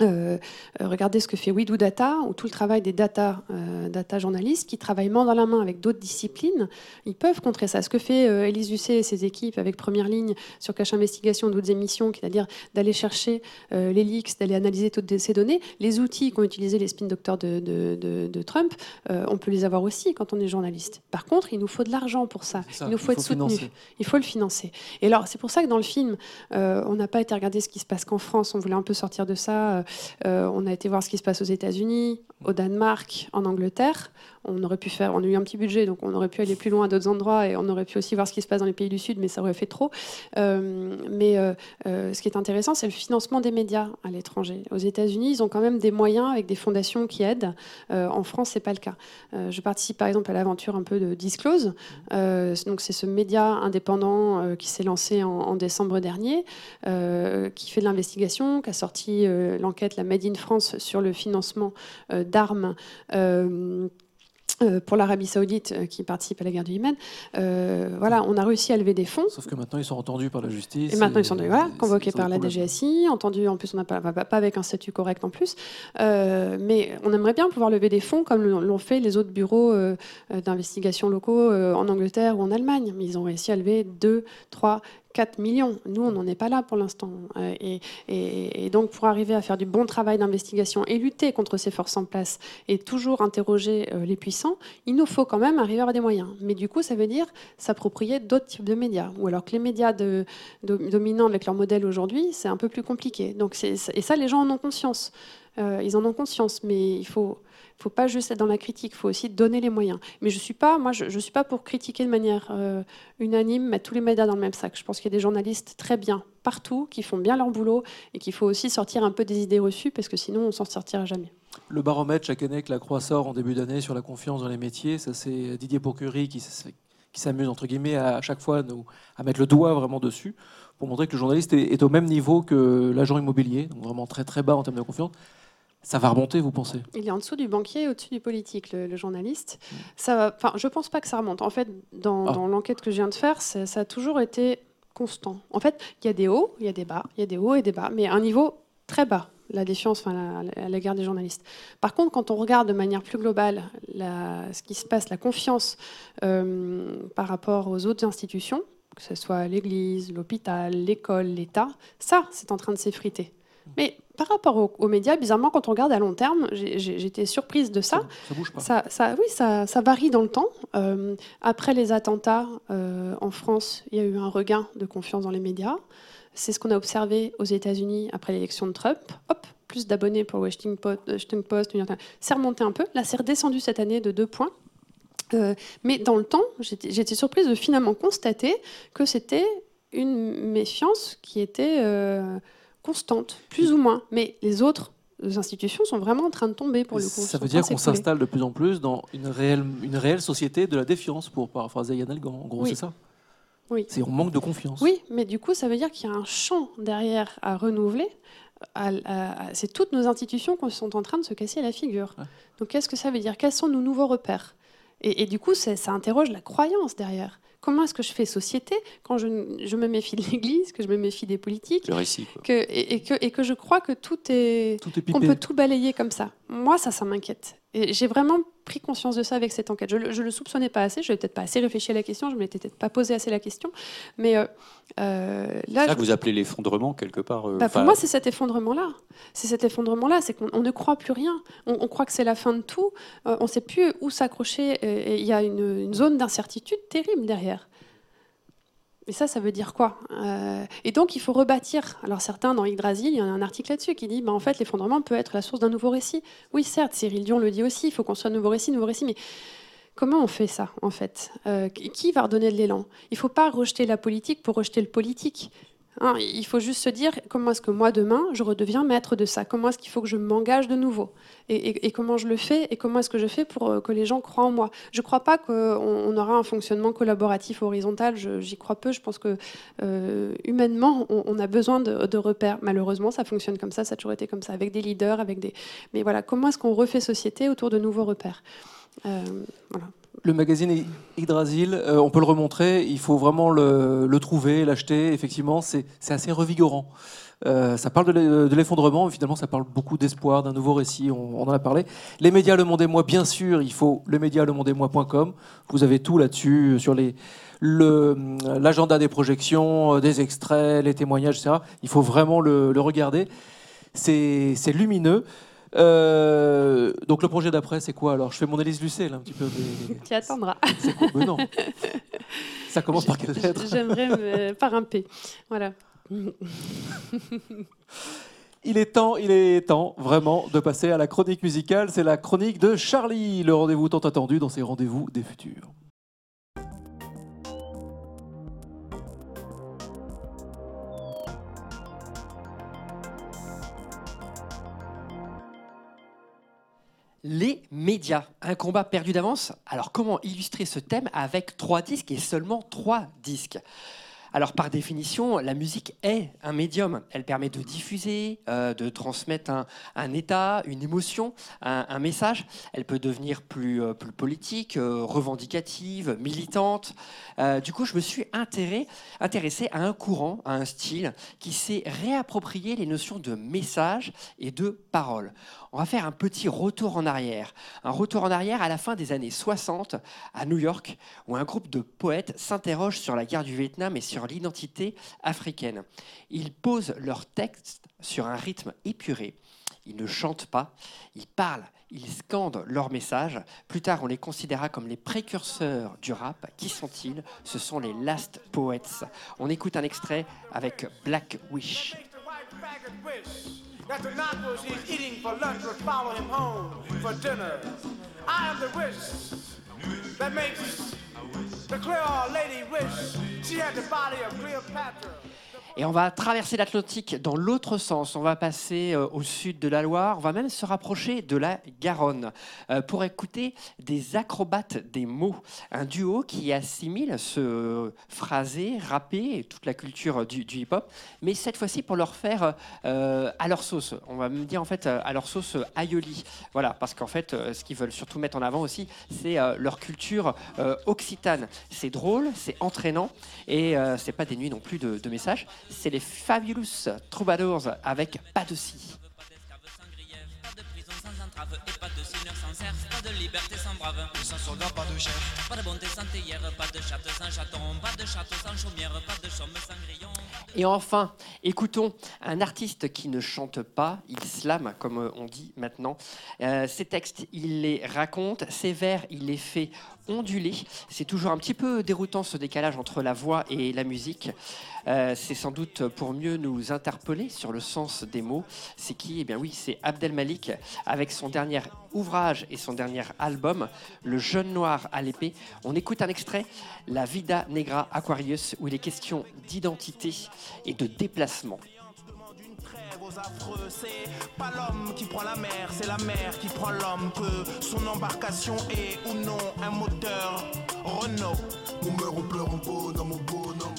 euh, euh, regardez ce que fait We Do Data, ou tout le travail des data, euh, data journalistes qui travaillent main dans la main avec d'autres disciplines. Ils peuvent contrer ça. Ce que fait euh, Élise Lucet et ses équipes avec Première Ligne sur Cache Investigation, d'autres émissions, c'est-à-dire d'aller chercher les leaks, d'aller analyser toutes ces données. Les outils qu'ont utilisé les spin doctors de, de, de, de Trump, on peut les avoir aussi quand on est journaliste. Par contre, il nous faut de l'argent pour ça. Il nous faut être soutenu. Il faut le financer. Et alors, c'est pour ça que dans le film, on n'a pas été regarder ce qui se passe qu'en France. On voulait un peu sortir de ça. Euh, on a été voir ce qui se passe aux États-Unis, au Danemark, en Angleterre. On aurait pu faire, on a eu un petit budget, donc on aurait pu aller plus loin à d'autres endroits et on aurait pu aussi voir ce qui se passe dans les pays du Sud, mais ça aurait fait trop. Euh, mais euh, euh, ce qui est intéressant, c'est le financement des médias à l'étranger. Aux États-Unis, ils ont quand même des moyens avec des fondations qui aident. En France, c'est pas le cas. Je participe par exemple à l'aventure un peu de Disclose. Donc c'est ce média indépendant qui s'est lancé en, en décembre dernier, qui fait de l'investigation, qui a sorti l'enquête La Made in France sur le financement d'armes. Euh, pour l'Arabie Saoudite euh, qui participe à la guerre du Yémen, Euh, voilà, on a réussi à lever des fonds. Sauf que maintenant, ils sont entendus par la justice. Et maintenant, ils sont voilà, convoqués par la. DGSI, entendus en plus, on n'a pas, pas, avec un statut correct en plus. Mais on aimerait bien pouvoir lever des fonds comme l'ont fait les autres bureaux d'investigation locaux en Angleterre ou en Allemagne. Mais ils ont réussi à lever 2, 3, 4 millions. Nous, on n'en est pas là pour l'instant. Euh, et, donc, pour arriver à faire du bon travail d'investigation et lutter contre ces forces en place et toujours interroger euh, les puissants, il nous faut quand même arriver à avoir des moyens. Mais du coup, ça veut dire s'approprier d'autres types de médias. Ou alors que les médias de, do- dominants avec leur modèle aujourd'hui, c'est un peu plus compliqué. Donc et ça, les gens en ont conscience. Euh, ils en ont conscience, mais il faut, faut pas juste être dans la critique, il faut aussi donner les moyens. Mais je suis je, suis pas pour critiquer de manière euh, unanime, mettre tous les médias dans le même sac. Je pense qu'il y a des journalistes très bien partout, qui font bien leur boulot, et qu'il faut aussi sortir un peu des idées reçues, parce que sinon, on s'en sortira jamais. Le baromètre chaque année que la Croix sort en début d'année sur la confiance dans les métiers, ça c'est Didier Pourcury qui, s'amuse entre guillemets à, chaque fois à mettre le doigt vraiment dessus pour montrer que le journaliste est, est au même niveau que l'agent immobilier, donc vraiment très très bas en termes de confiance. Ça va remonter, vous pensez? Il est en dessous du banquier et au-dessus du politique, le, le journaliste. Ça, va- enfin, je pense pas que ça remonte. En fait, dans, Ah. dans l'enquête que je viens de faire, ça, ça a toujours été constant. En fait, il y a des hauts, il y a des bas, il y a des hauts et des bas, mais à un niveau très bas. La défiance, enfin, la- à l'égard des journalistes. Par contre, quand on regarde de manière plus globale la- ce qui se passe, la confiance euh, par rapport aux autres institutions, que ce soit l'Église, l'hôpital, l'école, l'État, ça, c'est en train de s'effriter. Mais par rapport aux, aux médias, bizarrement, quand on regarde à long terme, j'étais surprise de ça. Ça bouge pas. Ça, ça- oui, ça, ça varie dans le temps. Euh, après les attentats euh, en France, il y a eu un regain de confiance dans les médias. C'est ce qu'on a observé aux États-Unis après l'élection de Trump. Hop, plus d'abonnés pour Washington Post, Washington. C'est remonté un peu. Là, c'est redescendu cette année de deux points. Euh, mais dans le temps, j'étais surprise de finalement constater que c'était une méfiance qui était constante, plus ou moins. Mais les autres institutions sont vraiment en train de tomber pour le coup. ça veut dire qu'on s'installe de plus en plus dans une réelle, une réelle société de la défiance, pour paraphraser Yann Elgan. En gros, Oui. c'est ça? Oui. C'est on manque de confiance. Oui, mais du coup, ça veut dire qu'il y a un champ derrière à renouveler. C'est toutes nos institutions qui sont en train de se casser la figure. Ouais. Donc, qu'est-ce que ça veut dire? Quels sont nos nouveaux repères? Et, et du coup, ça, ça interroge la croyance derrière. Comment est-ce que je fais société quand je, je me méfie de l'Église, que je me méfie des politiques, récit. que, et, et que, et que je crois que tout est Tout est qu'on peut tout balayer comme ça. Moi, ça, ça m'inquiète. Et j'ai vraiment pris conscience de ça avec cette enquête. Je je le soupçonnais pas assez, je n'avais peut-être pas assez réfléchi à la question, je ne m'étais peut-être pas posé assez la question. Mais euh, euh, là, ça je- que vous appelez l'effondrement quelque part. euh, bah, pour moi, c'est cet effondrement-là. C'est cet effondrement-là, c'est qu'on on ne croit plus rien. On, on croit que c'est la fin de tout. On ne sait plus où s'accrocher. Il y a une, une zone d'incertitude terrible derrière. Et ça, ça veut dire quoi Euh, Et donc, il faut rebâtir. Alors, certains, dans Yggdrasil, il y a un article là-dessus qui dit bah, en fait, l'effondrement peut être la source d'un nouveau récit. Oui, certes, Cyril Dion le dit aussi il faut construire un nouveau récit, nouveau récit. Mais comment on fait ça, en fait Euh, Qui va redonner de l'élan? Il ne faut pas rejeter la politique pour rejeter le politique. Hein, il faut juste se dire comment est-ce que moi demain je redeviens maître de ça Comment est-ce qu'il faut que je m'engage de nouveau? Et, comment je le fais? Et comment est-ce que je fais pour euh, que les gens croient en moi? Je ne crois pas qu'on on aura un fonctionnement collaboratif horizontal. J'y crois peu. Je pense que euh, humainement on, a besoin de, de repères. Malheureusement, ça fonctionne comme ça. Ça a toujours été comme ça avec des leaders, avec des. Mais voilà, comment est-ce qu'on refait société autour de nouveaux repères? Euh, Voilà. Le magazine Hy- Yggdrasil, euh, on peut le remontrer, il faut vraiment le, trouver, l'acheter. Effectivement, c'est assez revigorant. Euh, ça parle de l'effondrement, finalement ça parle beaucoup d'espoir, d'un nouveau récit, on, en a parlé. Les médias Le Monde et Moi, bien sûr, il faut le média le monde et moi.com. Vous avez tout là-dessus, sur les, l'agenda des projections, euh, des extraits, les témoignages, etc. Il faut vraiment le, regarder. C'est lumineux. Euh, donc le projet d'après, c'est quoi alors? Je fais mon Élise Lucet, là, un petit peu. (laughs) Tu attendras. C'est quoi? Non. (laughs) Ça commence par quelle lettre? J'aimerais par un P. Voilà. Il est temps, il est temps vraiment de passer à la chronique musicale. C'est la chronique de Charlie, le rendez-vous tant attendu dans ces rendez-vous des futurs. Les médias, un combat perdu d'avance. Alors comment illustrer ce thème avec trois disques et seulement trois disques? Alors par définition, la musique est un médium. Elle permet de diffuser, euh, de transmettre un, état, une émotion, un, message. Elle peut devenir plus, euh, politique, euh, revendicative, militante. du coup, je me suis intéressé à un courant, à un style qui s'est réapproprié les notions de message et de parole on va faire un petit retour en arrière. Un retour en arrière à la fin des années 60 à New York, où un groupe de poètes s'interroge sur la guerre du Vietnam et sur l'identité africaine. Ils posent leurs textes sur un rythme épuré. Ils ne chantent pas, ils parlent, ils scandent leurs messages. Plus tard, on les considéra comme les précurseurs du rap. Qui sont-ils? Ce sont les Last Poets. On écoute un extrait avec Black Wish. The Creole lady wish she had the body of Cleopatra. Et on va traverser l'Atlantique dans l'autre sens. On va passer euh, au sud de la Loire. On va même se rapprocher de la Garonne euh, pour écouter des acrobates des mots. Un duo qui assimile ce phrasé, rappé toute la culture du, hip-hop, mais cette fois-ci pour leur faire euh, à leur sauce. On va me dire en fait à leur sauce aioli. Voilà, parce qu'en fait, ce qu'ils veulent surtout mettre en avant aussi, c'est leur culture occitane. C'est drôle, c'est entraînant et c'est pas nuits non plus de messages c'est les Fabulous Troubadours avec Pas de si. Et enfin, écoutons un artiste qui ne chante pas, il slame, comme on dit maintenant. Euh, ses textes, il les raconte, ses vers, il les fait ondulé. C'est toujours un petit peu déroutant ce décalage entre la voix et la musique. Euh, c'est sans doute pour mieux nous interpeller sur le sens des mots. C'est qui? Eh bien oui, c'est Abdel Malik avec son dernier ouvrage et son dernier album, Le Jeune Noir à l'épée. On écoute un extrait, La Vida Negra Aquarius, où il est question d'identité et de déplacement c'est pas l'homme qui prend la mer, c'est la mer qui prend l'homme. Que son embarcation est ou non un moteur Renault.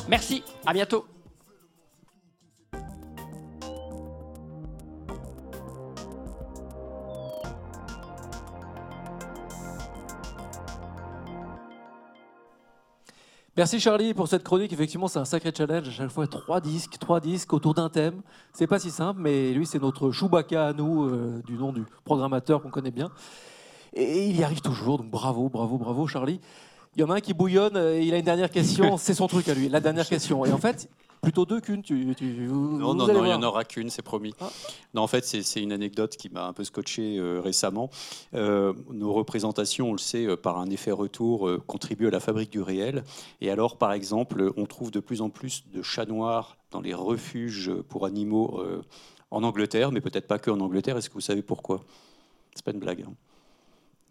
Merci, à bientôt. Merci Charlie pour cette chronique. Effectivement, c'est un sacré challenge. À chaque fois, trois disques, trois disques autour d'un thème. C'est pas si simple, mais lui, c'est notre Chewbacca à nous, euh, du nom du programmateur qu'on connaît bien. Et il y arrive toujours. Donc bravo, bravo, bravo Charlie. Il y en a un qui bouillonne. Et il a une dernière question. (laughs) c'est son truc à lui. La dernière question. Et en fait, Plutôt deux qu'une tu, Non, non, non, il n'y en aura qu'une, c'est promis. Ah. Non, en fait, c'est une anecdote qui m'a un peu scotché euh, récemment. Euh, nos représentations, on le sait, euh, par un effet retour, contribuent à la fabrique du réel. Et alors, par exemple, on trouve de plus en plus de chats noirs dans les refuges pour animaux en Angleterre, mais peut-être pas que en Angleterre. Est-ce que vous savez pourquoi? C'est pas une blague. Hein.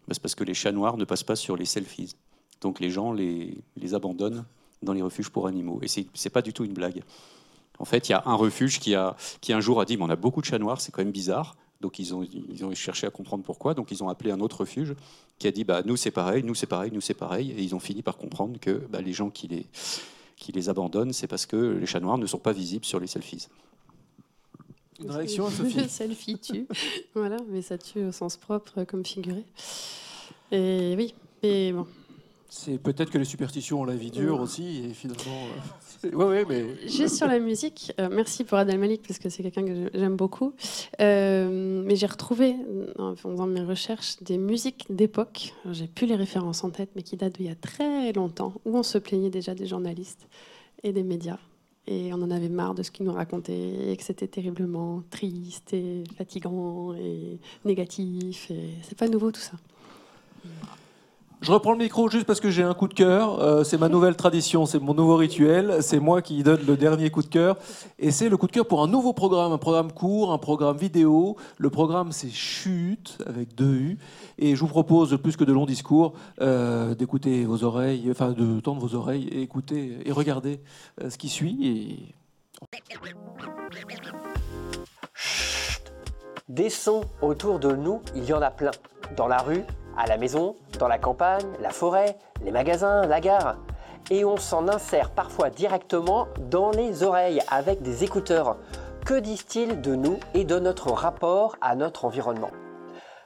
Bah, c'est parce que les chats noirs ne passent pas sur les selfies. Donc les gens les, les abandonnent dans les refuges pour animaux. Et ce n'est pas du tout une blague. En fait, il y a un refuge qui, a, qui un jour a dit Mais on a beaucoup de chats noirs, c'est quand même bizarre. Donc ils ont, ils ont cherché à comprendre pourquoi. Donc ils ont appelé un autre refuge qui a dit bah, Nous c'est pareil, nous c'est pareil, nous c'est pareil. Et ils ont fini par comprendre que bah, les gens qui les, qui les abandonnent, c'est parce que les chats noirs ne sont pas visibles sur les selfies. Une réaction, Sophie (laughs) selfie tue. voilà, mais ça tue au sens propre comme figuré. Et oui, mais bon, C'est peut-être que les superstitions ont la vie dure aussi, et finalement. Oui, mais. Juste sur la musique, euh, merci pour Adel Malik, parce que c'est quelqu'un que j'aime beaucoup. Euh, mais j'ai retrouvé, en faisant mes recherches, des musiques d'époque. J'ai plus les références en tête, mais qui datent d'il y a très longtemps, où on se plaignait déjà des journalistes et des médias. Et on en avait marre de ce qu'ils nous racontaient, et que c'était terriblement triste et fatigant et négatif. Et c'est pas nouveau tout ça. Je reprends le micro juste parce que j'ai un coup de cœur. Euh, c'est ma nouvelle tradition, c'est mon nouveau rituel. C'est moi qui donne le dernier coup de cœur. Et c'est le coup de cœur pour un nouveau programme, un programme court, un programme vidéo. Le programme, c'est Chute, avec deux U. Et je vous propose, plus que de longs discours, euh, d'écouter vos oreilles, enfin de tendre vos oreilles et écouter et regarder euh, ce qui suit. Et... Des sons autour de nous, il y en a plein. Dans la rue, à la maison, dans la campagne, la forêt, les magasins, la gare. Et on s'en insère parfois directement dans les oreilles avec des écouteurs. Que disent-ils de nous et de notre rapport à notre environnement?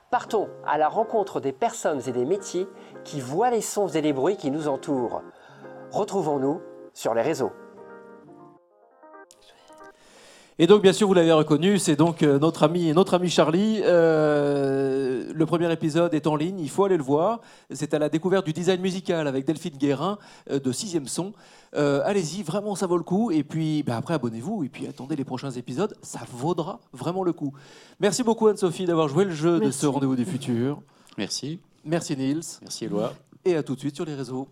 Partons à la rencontre des personnes et des métiers qui voient les sons et les bruits qui nous entourent. Retrouvons-nous sur les réseaux. Et donc, bien sûr, vous l'avez reconnu, c'est donc euh, notre ami, notre ami Charlie. Euh, le premier épisode est en ligne, il faut aller le voir. C'est à la découverte du design musical avec Delphine Guérin euh, de Sixième Son. Euh, Allez-y, vraiment, ça vaut le coup. Et puis, bah, après, abonnez-vous et puis attendez les prochains épisodes, ça vaudra vraiment le coup. Merci beaucoup, Anne-Sophie, d'avoir joué le jeu de ce rendez-vous du futur. Merci. Merci, Niels. Merci, Eloi. Et à tout de suite sur les réseaux.